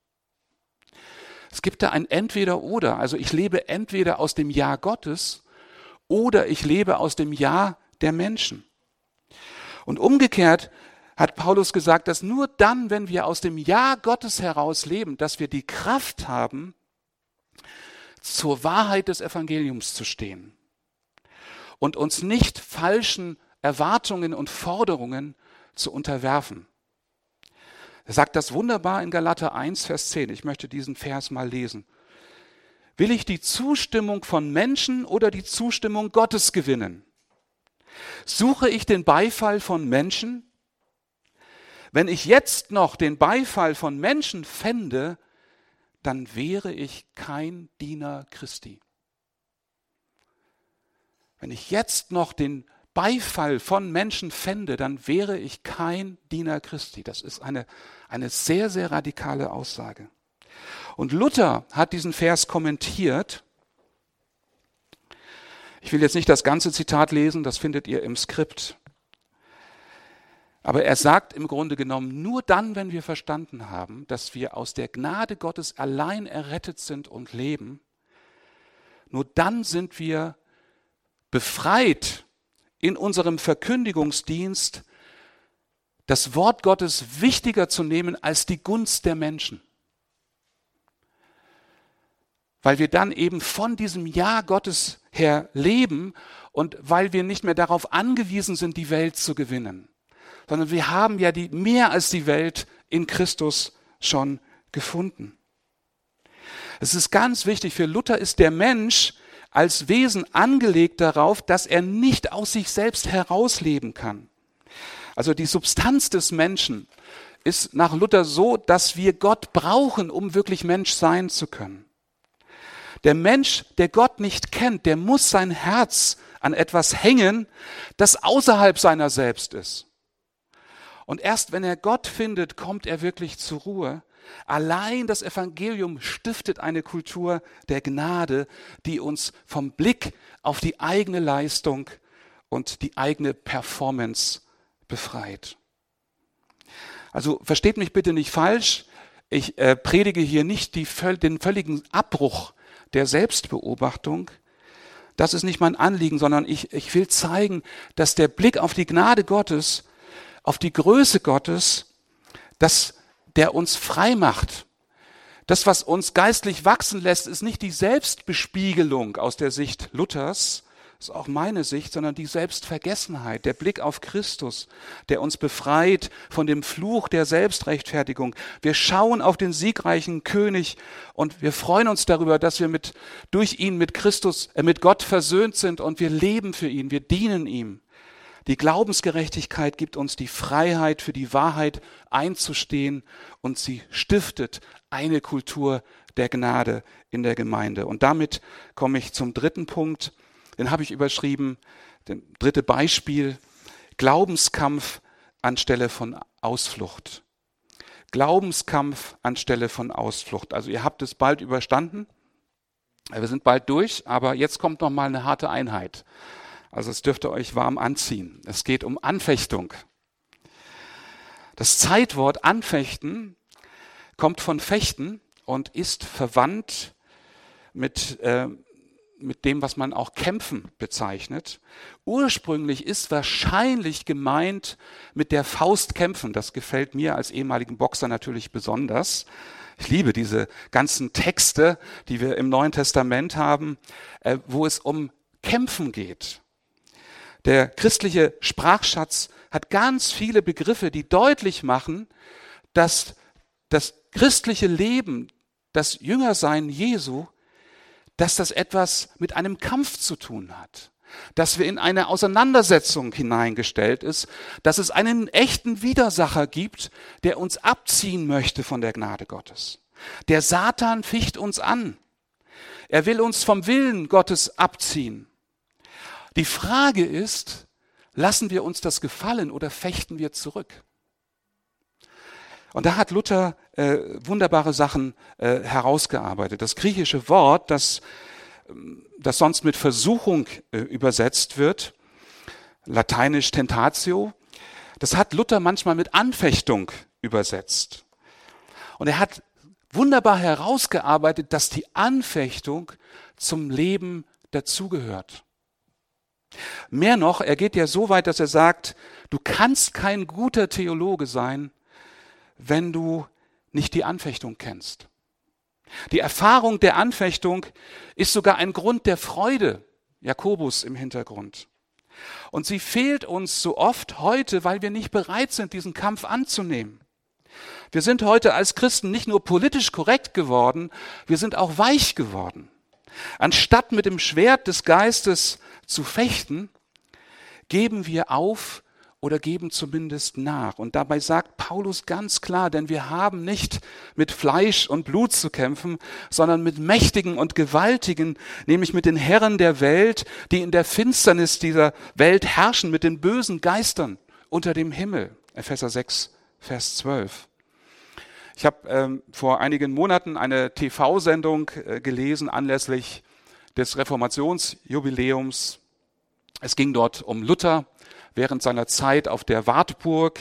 Es gibt da ein Entweder-Oder. Also ich lebe entweder aus dem Ja Gottes oder ich lebe aus dem Ja der Menschen. Und umgekehrt hat Paulus gesagt, dass nur dann, wenn wir aus dem Ja Gottes heraus leben, dass wir die Kraft haben, zur Wahrheit des Evangeliums zu stehen und uns nicht falschen Erwartungen und Forderungen zu unterwerfen. Er sagt das wunderbar in Galater 1, Vers 10. Ich möchte diesen Vers mal lesen. Will ich die Zustimmung von Menschen oder die Zustimmung Gottes gewinnen? Suche ich den Beifall von Menschen? Wenn ich jetzt noch den Beifall von Menschen fände, dann wäre ich kein Diener Christi. Wenn ich jetzt noch den Beifall von Menschen fände, dann wäre ich kein Diener Christi. Das ist eine, eine sehr, sehr radikale Aussage. Und Luther hat diesen Vers kommentiert. Ich will jetzt nicht das ganze Zitat lesen, das findet ihr im Skript. Aber er sagt im Grunde genommen, nur dann, wenn wir verstanden haben, dass wir aus der Gnade Gottes allein errettet sind und leben, nur dann sind wir befreit in unserem Verkündigungsdienst, das Wort Gottes wichtiger zu nehmen als die Gunst der Menschen. Weil wir dann eben von diesem Ja Gottes her leben und weil wir nicht mehr darauf angewiesen sind, die Welt zu gewinnen, sondern wir haben ja die, mehr als die Welt in Christus schon gefunden. Es ist ganz wichtig, für Luther ist der Mensch als Wesen angelegt darauf, dass er nicht aus sich selbst herausleben kann. Also die Substanz des Menschen ist nach Luther so, dass wir Gott brauchen, um wirklich Mensch sein zu können. Der Mensch, der Gott nicht kennt, der muss sein Herz an etwas hängen, das außerhalb seiner selbst ist. Und erst wenn er Gott findet, kommt er wirklich zur Ruhe. Allein das Evangelium stiftet eine Kultur der Gnade, die uns vom Blick auf die eigene Leistung und die eigene Performance befreit. Also versteht mich bitte nicht falsch. Ich äh, predige hier nicht die, den völligen Abbruch der Selbstbeobachtung. Das ist nicht mein Anliegen, sondern ich, ich will zeigen, dass der Blick auf die Gnade Gottes, auf die Größe Gottes, dass der uns frei macht. Das, was uns geistlich wachsen lässt, ist nicht die Selbstbespiegelung aus der Sicht Luthers, ist auch meine Sicht, sondern die Selbstvergessenheit, der Blick auf Christus, der uns befreit von dem Fluch der Selbstrechtfertigung. Wir schauen auf den siegreichen König und wir freuen uns darüber, dass wir mit, durch ihn mit Christus, äh, mit Gott versöhnt sind und wir leben für ihn, wir dienen ihm. Die Glaubensgerechtigkeit gibt uns die Freiheit, für die Wahrheit einzustehen und sie stiftet eine Kultur der Gnade in der Gemeinde. Und damit komme ich zum dritten Punkt den habe ich überschrieben, das dritte Beispiel, Glaubenskampf anstelle von Ausflucht. Glaubenskampf anstelle von Ausflucht. Also ihr habt es bald überstanden. Wir sind bald durch, aber jetzt kommt noch mal eine harte Einheit. Also es dürfte euch warm anziehen. Es geht um Anfechtung. Das Zeitwort Anfechten kommt von Fechten und ist verwandt mit äh, mit dem, was man auch Kämpfen bezeichnet. Ursprünglich ist wahrscheinlich gemeint mit der Faust kämpfen. Das gefällt mir als ehemaligen Boxer natürlich besonders. Ich liebe diese ganzen Texte, die wir im Neuen Testament haben, äh, wo es um Kämpfen geht. Der christliche Sprachschatz hat ganz viele Begriffe, die deutlich machen, dass das christliche Leben, das Jüngersein Jesu dass das etwas mit einem Kampf zu tun hat, dass wir in eine Auseinandersetzung hineingestellt ist, dass es einen echten Widersacher gibt, der uns abziehen möchte von der Gnade Gottes. Der Satan ficht uns an. Er will uns vom Willen Gottes abziehen. Die Frage ist, lassen wir uns das gefallen oder fechten wir zurück? Und da hat Luther äh, wunderbare Sachen äh, herausgearbeitet. Das griechische Wort, das, ähm, das sonst mit Versuchung äh, übersetzt wird, lateinisch tentatio, das hat Luther manchmal mit Anfechtung übersetzt. Und er hat wunderbar herausgearbeitet, dass die Anfechtung zum Leben dazugehört. Mehr noch, er geht ja so weit, dass er sagt, du kannst kein guter Theologe sein, wenn du nicht die Anfechtung kennst. Die Erfahrung der Anfechtung ist sogar ein Grund der Freude, Jakobus im Hintergrund. Und sie fehlt uns so oft heute, weil wir nicht bereit sind, diesen Kampf anzunehmen. Wir sind heute als Christen nicht nur politisch korrekt geworden, wir sind auch weich geworden. Anstatt mit dem Schwert des Geistes zu fechten, geben wir auf oder geben zumindest nach. Und dabei sagt Paulus ganz klar, denn wir haben nicht mit Fleisch und Blut zu kämpfen, sondern mit Mächtigen und Gewaltigen, nämlich mit den Herren der Welt, die in der Finsternis dieser Welt herrschen, mit den bösen Geistern unter dem Himmel. Epheser 6, Vers 12. Ich habe ähm, vor einigen Monaten eine TV-Sendung äh, gelesen anlässlich des Reformationsjubiläums. Es ging dort um Luther während seiner Zeit auf der Wartburg,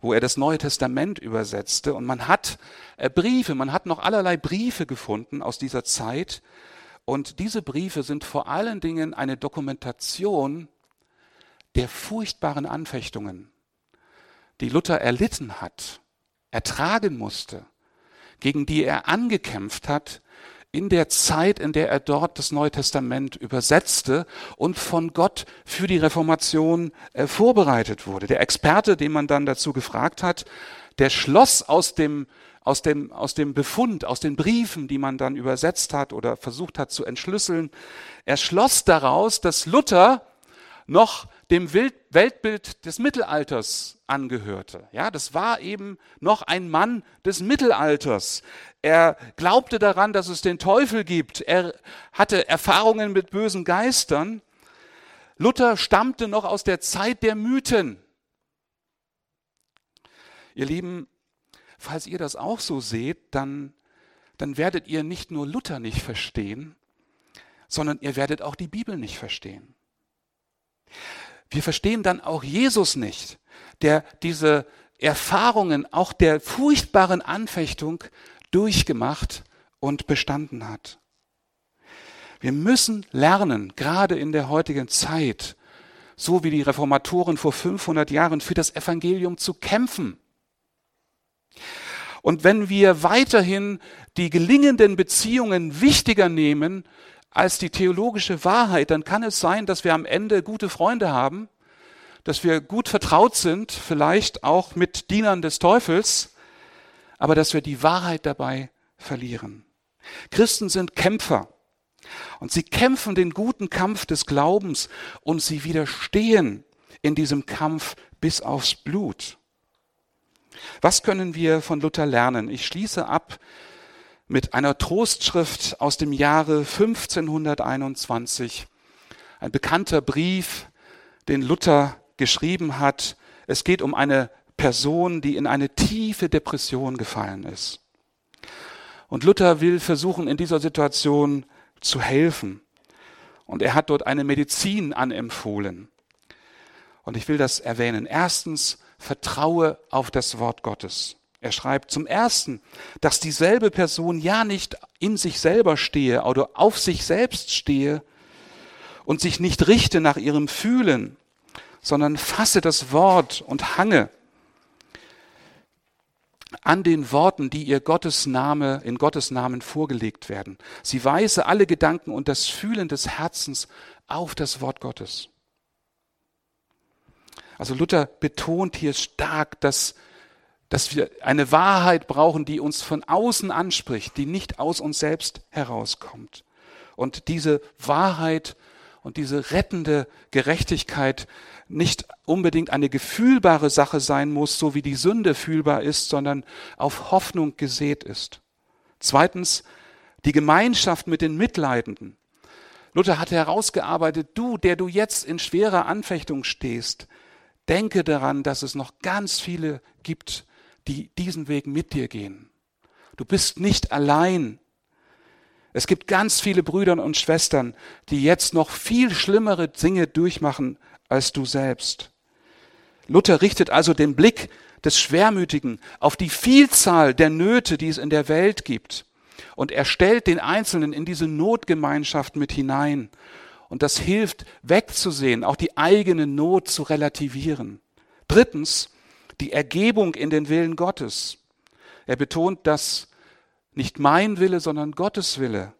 wo er das Neue Testament übersetzte. Und man hat äh, Briefe, man hat noch allerlei Briefe gefunden aus dieser Zeit. Und diese Briefe sind vor allen Dingen eine Dokumentation der furchtbaren Anfechtungen, die Luther erlitten hat, ertragen musste, gegen die er angekämpft hat, in der Zeit, in der er dort das Neue Testament übersetzte und von Gott für die Reformation äh, vorbereitet wurde. Der Experte, den man dann dazu gefragt hat, der schloss aus dem, aus dem, aus dem Befund, aus den Briefen, die man dann übersetzt hat oder versucht hat zu entschlüsseln, er schloss daraus, dass Luther noch dem Weltbild des Mittelalters angehörte. Ja, das war eben noch ein Mann des Mittelalters. Er glaubte daran, dass es den Teufel gibt. Er hatte Erfahrungen mit bösen Geistern. Luther stammte noch aus der Zeit der Mythen. Ihr Lieben, falls ihr das auch so seht, dann, dann werdet ihr nicht nur Luther nicht verstehen, sondern ihr werdet auch die Bibel nicht verstehen. Wir verstehen dann auch Jesus nicht, der diese Erfahrungen auch der furchtbaren Anfechtung durchgemacht und bestanden hat. Wir müssen lernen, gerade in der heutigen Zeit, so wie die Reformatoren vor 500 Jahren, für das Evangelium zu kämpfen. Und wenn wir weiterhin die gelingenden Beziehungen wichtiger nehmen als die theologische Wahrheit, dann kann es sein, dass wir am Ende gute Freunde haben, dass wir gut vertraut sind, vielleicht auch mit Dienern des Teufels, aber dass wir die Wahrheit dabei verlieren. Christen sind Kämpfer und sie kämpfen den guten Kampf des Glaubens und sie widerstehen in diesem Kampf bis aufs Blut. Was können wir von Luther lernen? Ich schließe ab mit einer Trostschrift aus dem Jahre 1521. Ein bekannter Brief, den Luther geschrieben hat. Es geht um eine Person, die in eine tiefe Depression gefallen ist. Und Luther will versuchen, in dieser Situation zu helfen. Und er hat dort eine Medizin anempfohlen. Und ich will das erwähnen. Erstens, vertraue auf das Wort Gottes. Er schreibt zum Ersten, dass dieselbe Person ja nicht in sich selber stehe oder auf sich selbst stehe und sich nicht richte nach ihrem Fühlen, sondern fasse das Wort und hange an den Worten, die ihr Gottes Name, in Gottes Namen vorgelegt werden. Sie weise alle Gedanken und das Fühlen des Herzens auf das Wort Gottes. Also Luther betont hier stark, dass dass wir eine Wahrheit brauchen, die uns von außen anspricht, die nicht aus uns selbst herauskommt. Und diese Wahrheit und diese rettende Gerechtigkeit nicht unbedingt eine gefühlbare Sache sein muss, so wie die Sünde fühlbar ist, sondern auf Hoffnung gesät ist. Zweitens, die Gemeinschaft mit den Mitleidenden. Luther hatte herausgearbeitet, du, der du jetzt in schwerer Anfechtung stehst, denke daran, dass es noch ganz viele gibt, die diesen Weg mit dir gehen. Du bist nicht allein. Es gibt ganz viele Brüder und Schwestern, die jetzt noch viel schlimmere Dinge durchmachen als du selbst. Luther richtet also den Blick des Schwermütigen auf die Vielzahl der Nöte, die es in der Welt gibt. Und er stellt den Einzelnen in diese Notgemeinschaft mit hinein. Und das hilft wegzusehen, auch die eigene Not zu relativieren. Drittens, die Ergebung in den Willen Gottes. Er betont, dass nicht mein Wille, sondern Gottes Wille,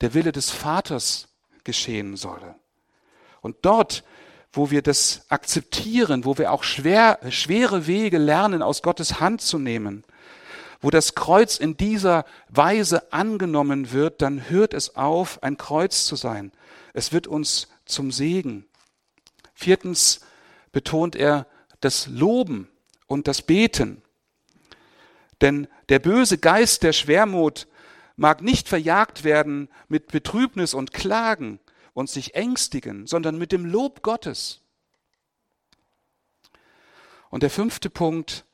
der Wille des Vaters geschehen solle. Und dort, wo wir das akzeptieren, wo wir auch schwer, schwere Wege lernen, aus Gottes Hand zu nehmen, wo das Kreuz in dieser Weise angenommen wird, dann hört es auf, ein Kreuz zu sein. Es wird uns zum Segen. Viertens betont er das Loben und das Beten. Denn der böse Geist der Schwermut mag nicht verjagt werden mit Betrübnis und Klagen und sich ängstigen, sondern mit dem Lob Gottes. Und der fünfte Punkt,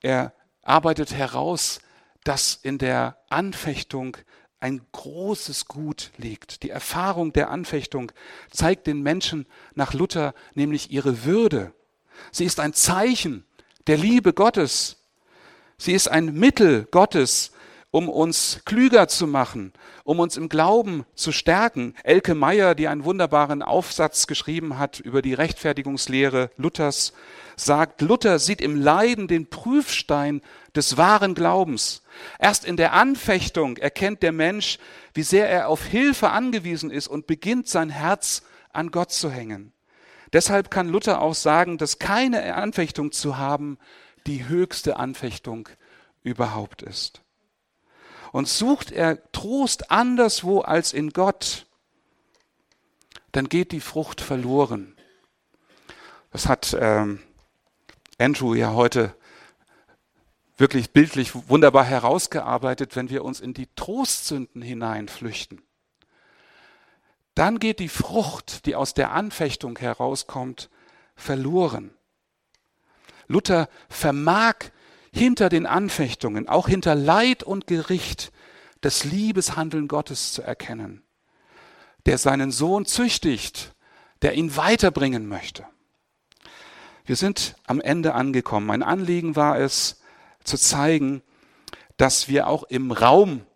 er arbeitet heraus, dass in der Anfechtung ein großes Gut liegt. Die Erfahrung der Anfechtung zeigt den Menschen nach Luther nämlich ihre Würde. Sie ist ein Zeichen der Liebe Gottes. Sie ist ein Mittel Gottes, um uns klüger zu machen, um uns im Glauben zu stärken. Elke Meyer, die einen wunderbaren Aufsatz geschrieben hat über die Rechtfertigungslehre Luthers, sagt, Luther sieht im Leiden den Prüfstein des wahren Glaubens. Erst in der Anfechtung erkennt der Mensch, wie sehr er auf Hilfe angewiesen ist und beginnt sein Herz an Gott zu hängen. Deshalb kann Luther auch sagen, dass keine Anfechtung zu haben die höchste Anfechtung überhaupt ist und sucht er Trost anderswo als in Gott, dann geht die Frucht verloren. Das hat ähm, Andrew ja heute wirklich bildlich wunderbar herausgearbeitet, wenn wir uns in die Trostsünden hineinflüchten. Dann geht die Frucht, die aus der Anfechtung herauskommt, verloren. Luther vermag hinter den Anfechtungen, auch hinter Leid und Gericht, das Liebeshandeln Gottes zu erkennen, der seinen Sohn züchtigt, der ihn weiterbringen möchte. Wir sind am Ende angekommen. Mein Anliegen war es, zu zeigen, dass wir auch im Raum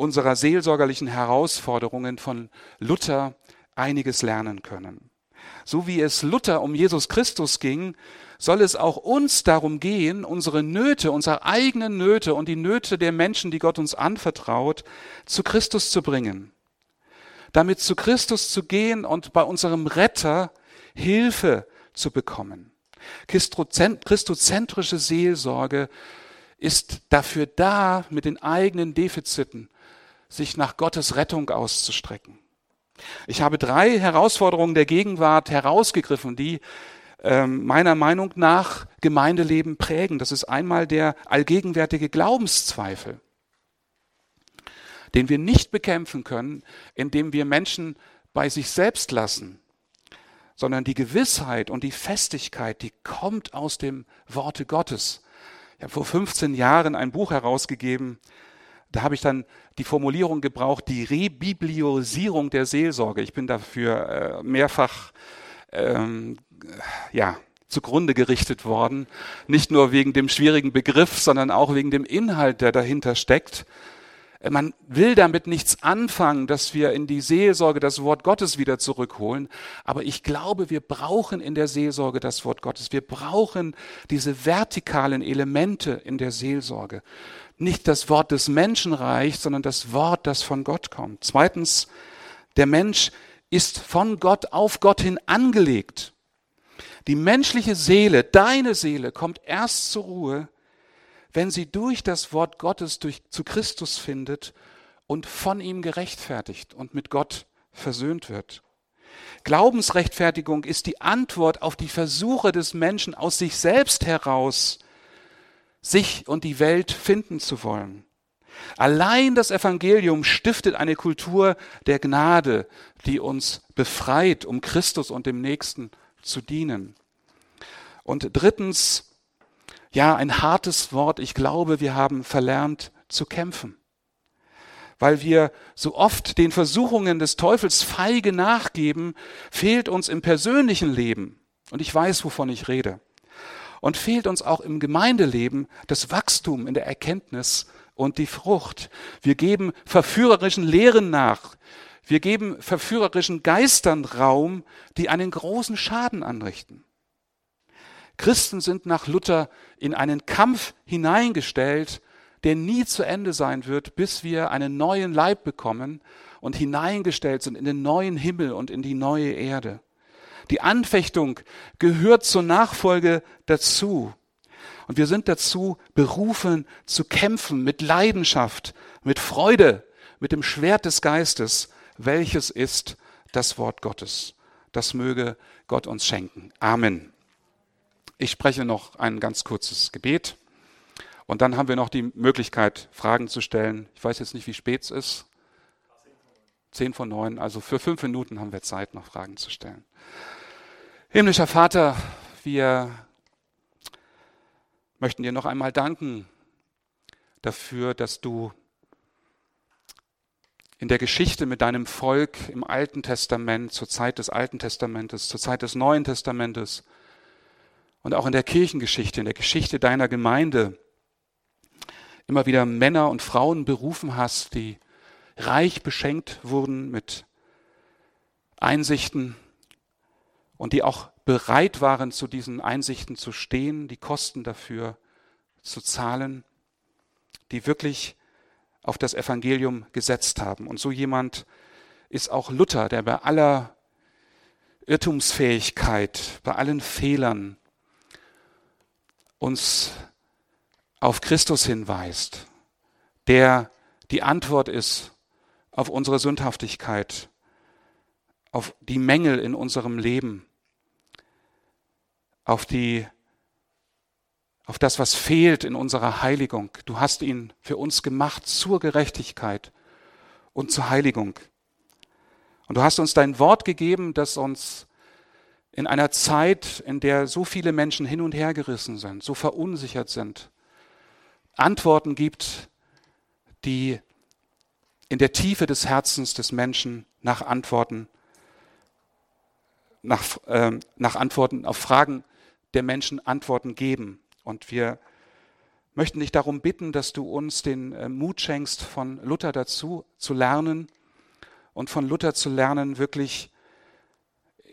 unserer seelsorgerlichen Herausforderungen von Luther einiges lernen können. So wie es Luther um Jesus Christus ging, soll es auch uns darum gehen, unsere Nöte, unsere eigenen Nöte und die Nöte der Menschen, die Gott uns anvertraut, zu Christus zu bringen. Damit zu Christus zu gehen und bei unserem Retter Hilfe zu bekommen. Christozentrische Seelsorge ist dafür da, mit den eigenen Defiziten sich nach Gottes Rettung auszustrecken. Ich habe drei Herausforderungen der Gegenwart herausgegriffen, die ähm, meiner Meinung nach Gemeindeleben prägen. Das ist einmal der allgegenwärtige Glaubenszweifel, den wir nicht bekämpfen können, indem wir Menschen bei sich selbst lassen, sondern die Gewissheit und die Festigkeit, die kommt aus dem Worte Gottes. Ich habe vor 15 Jahren ein Buch herausgegeben, da habe ich dann die Formulierung gebraucht, die Rebibliosierung der Seelsorge. Ich bin dafür äh, mehrfach ähm, ja, zugrunde gerichtet worden. Nicht nur wegen dem schwierigen Begriff, sondern auch wegen dem Inhalt, der dahinter steckt. Man will damit nichts anfangen, dass wir in die Seelsorge das Wort Gottes wieder zurückholen. Aber ich glaube, wir brauchen in der Seelsorge das Wort Gottes. Wir brauchen diese vertikalen Elemente in der Seelsorge. Nicht das Wort des Menschen reicht, sondern das Wort, das von Gott kommt. Zweitens, der Mensch ist von Gott auf Gott hin angelegt. Die menschliche Seele, deine Seele, kommt erst zur Ruhe, wenn sie durch das Wort Gottes durch, zu Christus findet und von ihm gerechtfertigt und mit Gott versöhnt wird. Glaubensrechtfertigung ist die Antwort auf die Versuche des Menschen aus sich selbst heraus, sich und die Welt finden zu wollen. Allein das Evangelium stiftet eine Kultur der Gnade, die uns befreit, um Christus und dem Nächsten zu dienen. Und drittens, ja, ein hartes Wort. Ich glaube, wir haben verlernt zu kämpfen. Weil wir so oft den Versuchungen des Teufels feige nachgeben, fehlt uns im persönlichen Leben, und ich weiß, wovon ich rede, und fehlt uns auch im Gemeindeleben das Wachstum in der Erkenntnis und die Frucht. Wir geben verführerischen Lehren nach. Wir geben verführerischen Geistern Raum, die einen großen Schaden anrichten. Christen sind nach Luther in einen Kampf hineingestellt, der nie zu Ende sein wird, bis wir einen neuen Leib bekommen und hineingestellt sind in den neuen Himmel und in die neue Erde. Die Anfechtung gehört zur Nachfolge dazu. Und wir sind dazu berufen zu kämpfen mit Leidenschaft, mit Freude, mit dem Schwert des Geistes, welches ist das Wort Gottes. Das möge Gott uns schenken. Amen. Ich spreche noch ein ganz kurzes Gebet und dann haben wir noch die Möglichkeit, Fragen zu stellen. Ich weiß jetzt nicht, wie spät es ist. Zehn von neun, also für fünf Minuten haben wir Zeit, noch Fragen zu stellen. Himmlischer Vater, wir möchten dir noch einmal danken dafür, dass du in der Geschichte mit deinem Volk im Alten Testament, zur Zeit des Alten Testamentes, zur Zeit des Neuen Testamentes und auch in der Kirchengeschichte, in der Geschichte deiner Gemeinde immer wieder Männer und Frauen berufen hast, die reich beschenkt wurden mit Einsichten und die auch bereit waren, zu diesen Einsichten zu stehen, die Kosten dafür zu zahlen, die wirklich auf das Evangelium gesetzt haben. Und so jemand ist auch Luther, der bei aller Irrtumsfähigkeit, bei allen Fehlern uns auf Christus hinweist, der die Antwort ist auf unsere Sündhaftigkeit, auf die Mängel in unserem Leben, auf die auf das, was fehlt in unserer Heiligung. Du hast ihn für uns gemacht zur Gerechtigkeit und zur Heiligung. Und du hast uns dein Wort gegeben, das uns in einer Zeit, in der so viele Menschen hin und her gerissen sind, so verunsichert sind, Antworten gibt, die in der Tiefe des Herzens des Menschen nach Antworten, nach, äh, nach Antworten auf Fragen der Menschen Antworten geben. Und wir möchten dich darum bitten, dass du uns den äh, Mut schenkst, von Luther dazu zu lernen und von Luther zu lernen, wirklich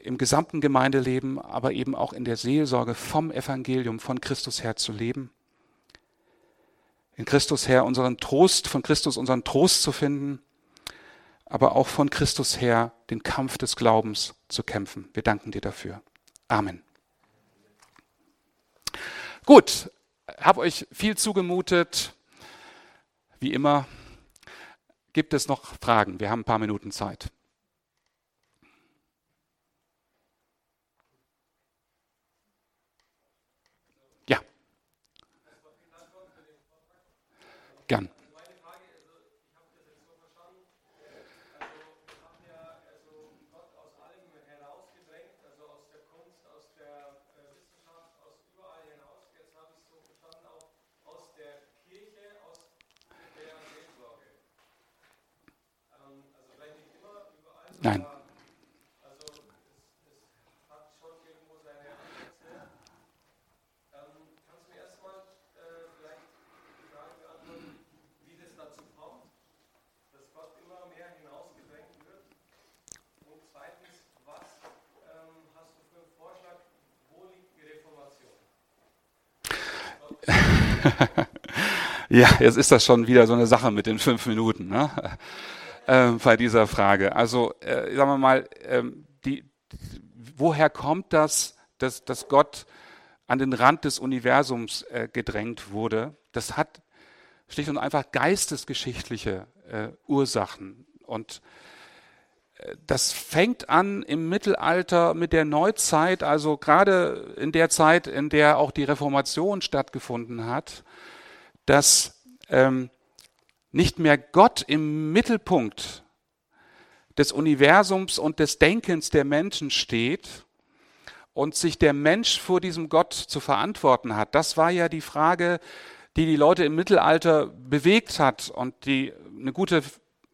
im gesamten Gemeindeleben, aber eben auch in der Seelsorge vom Evangelium, von Christus her zu leben. In Christus her unseren Trost, von Christus unseren Trost zu finden, aber auch von Christus her den Kampf des Glaubens zu kämpfen. Wir danken dir dafür. Amen. Gut, habe euch viel zugemutet. Wie immer gibt es noch Fragen. Wir haben ein paar Minuten Zeit. Ja. Gern. Nein. ja, jetzt ist das schon wieder so eine Sache mit den fünf Minuten. Ne? Äh, bei dieser Frage. Also äh, sagen wir mal, ähm, die, woher kommt das, dass, dass Gott an den Rand des Universums äh, gedrängt wurde? Das hat schlicht und einfach geistesgeschichtliche äh, Ursachen. Und äh, das fängt an im Mittelalter mit der Neuzeit, also gerade in der Zeit, in der auch die Reformation stattgefunden hat, dass ähm, nicht mehr Gott im Mittelpunkt des Universums und des Denkens der Menschen steht und sich der Mensch vor diesem Gott zu verantworten hat. Das war ja die Frage, die die Leute im Mittelalter bewegt hat und die eine gute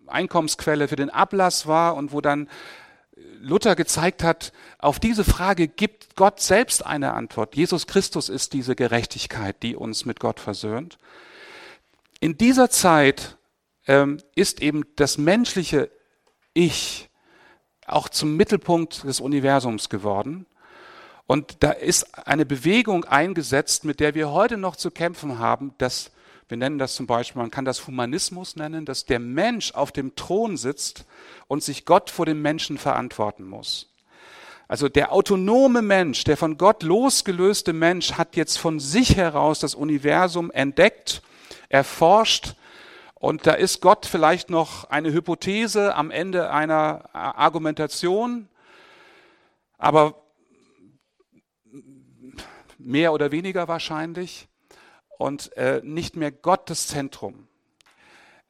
Einkommensquelle für den Ablass war und wo dann Luther gezeigt hat, auf diese Frage gibt Gott selbst eine Antwort. Jesus Christus ist diese Gerechtigkeit, die uns mit Gott versöhnt. In dieser Zeit ähm, ist eben das menschliche Ich auch zum Mittelpunkt des Universums geworden. Und da ist eine Bewegung eingesetzt, mit der wir heute noch zu kämpfen haben, dass wir nennen das zum Beispiel, man kann das Humanismus nennen, dass der Mensch auf dem Thron sitzt und sich Gott vor dem Menschen verantworten muss. Also der autonome Mensch, der von Gott losgelöste Mensch hat jetzt von sich heraus das Universum entdeckt erforscht. Und da ist Gott vielleicht noch eine Hypothese am Ende einer Argumentation, aber mehr oder weniger wahrscheinlich und äh, nicht mehr Gott das Zentrum.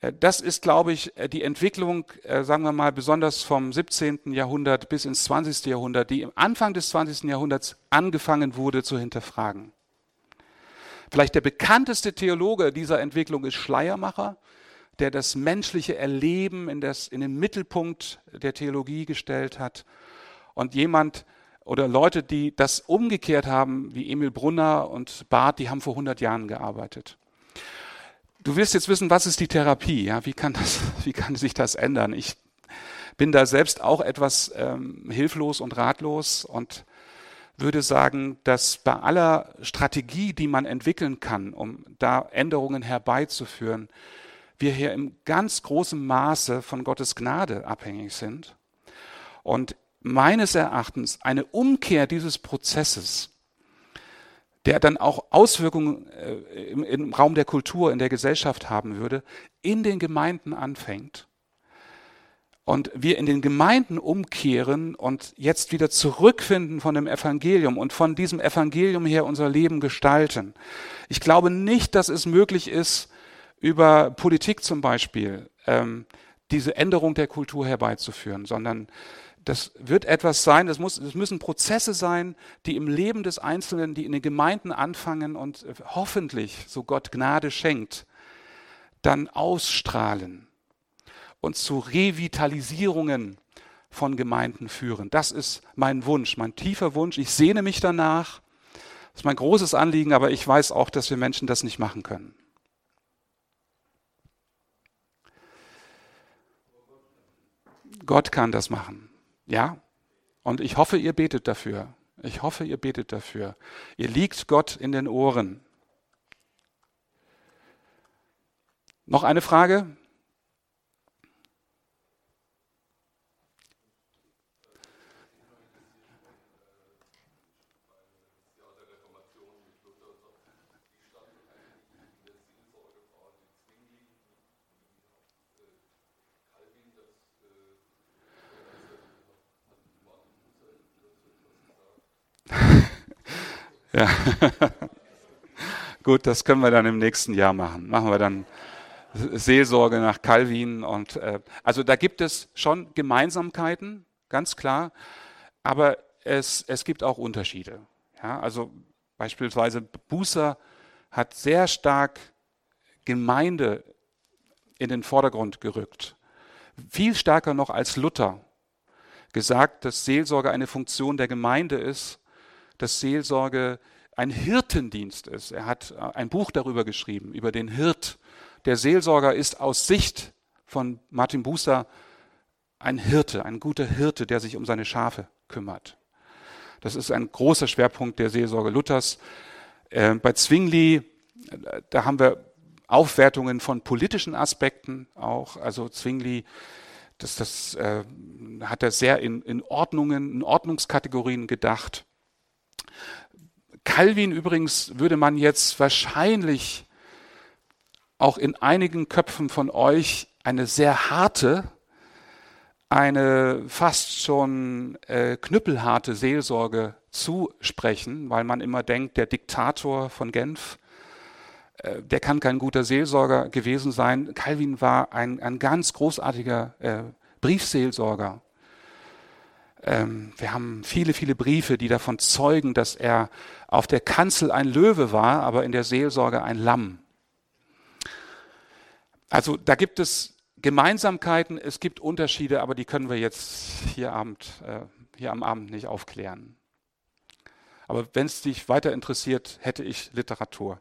Äh, das ist, glaube ich, äh, die Entwicklung, äh, sagen wir mal, besonders vom 17. Jahrhundert bis ins 20. Jahrhundert, die im Anfang des 20. Jahrhunderts angefangen wurde zu hinterfragen. Vielleicht der bekannteste Theologe dieser Entwicklung ist Schleiermacher, der das menschliche Erleben in, das, in den Mittelpunkt der Theologie gestellt hat. Und jemand oder Leute, die das umgekehrt haben, wie Emil Brunner und Barth, die haben vor 100 Jahren gearbeitet. Du willst jetzt wissen, was ist die Therapie? Ja, wie kann das, wie kann sich das ändern? Ich bin da selbst auch etwas ähm, hilflos und ratlos und würde sagen, dass bei aller Strategie, die man entwickeln kann, um da Änderungen herbeizuführen, wir hier im ganz großen Maße von Gottes Gnade abhängig sind. Und meines Erachtens eine Umkehr dieses Prozesses, der dann auch Auswirkungen äh, im, im Raum der Kultur, in der Gesellschaft haben würde, in den Gemeinden anfängt und wir in den Gemeinden umkehren und jetzt wieder zurückfinden von dem Evangelium und von diesem Evangelium her unser Leben gestalten. Ich glaube nicht, dass es möglich ist, über Politik zum Beispiel ähm, diese Änderung der Kultur herbeizuführen, sondern das wird etwas sein, das, muss, das müssen Prozesse sein, die im Leben des Einzelnen, die in den Gemeinden anfangen und hoffentlich, so Gott Gnade schenkt, dann ausstrahlen und zu Revitalisierungen von Gemeinden führen. Das ist mein Wunsch, mein tiefer Wunsch. Ich sehne mich danach. Das ist mein großes Anliegen, aber ich weiß auch, dass wir Menschen das nicht machen können. Gott kann das machen. Ja? Und ich hoffe, ihr betet dafür. Ich hoffe, ihr betet dafür. Ihr liegt Gott in den Ohren. Noch eine Frage? Ja. Gut, das können wir dann im nächsten Jahr machen. Machen wir dann Seelsorge nach Calvin und äh, also da gibt es schon Gemeinsamkeiten, ganz klar, aber es, es gibt auch Unterschiede. Ja, also beispielsweise Bußer hat sehr stark Gemeinde in den Vordergrund gerückt. Viel stärker noch als Luther gesagt, dass Seelsorge eine Funktion der Gemeinde ist dass Seelsorge ein Hirtendienst ist. Er hat äh, ein Buch darüber geschrieben, über den Hirt. Der Seelsorger ist aus Sicht von Martin Bußer ein Hirte, ein guter Hirte, der sich um seine Schafe kümmert. Das ist ein großer Schwerpunkt der Seelsorge Luthers. Äh, bei Zwingli, äh, da haben wir Aufwertungen von politischen Aspekten auch. Also Zwingli, das, das äh, hat er sehr in, in Ordnungen, in Ordnungskategorien gedacht. Calvin übrigens würde man jetzt wahrscheinlich auch in einigen Köpfen von euch eine sehr harte, eine fast schon äh, knüppelharte Seelsorge zusprechen, weil man immer denkt, der Diktator von Genf, äh, der kann kein guter Seelsorger gewesen sein. Calvin war ein, ein ganz großartiger äh, Briefseelsorger. Ähm, wir haben viele, viele Briefe, die davon zeugen, dass er auf der Kanzel ein Löwe war, aber in der Seelsorge ein Lamm. Also da gibt es Gemeinsamkeiten, es gibt Unterschiede, aber die können wir jetzt hier, Abend, äh, hier am Abend nicht aufklären. Aber wenn es dich weiter interessiert, hätte ich Literatur.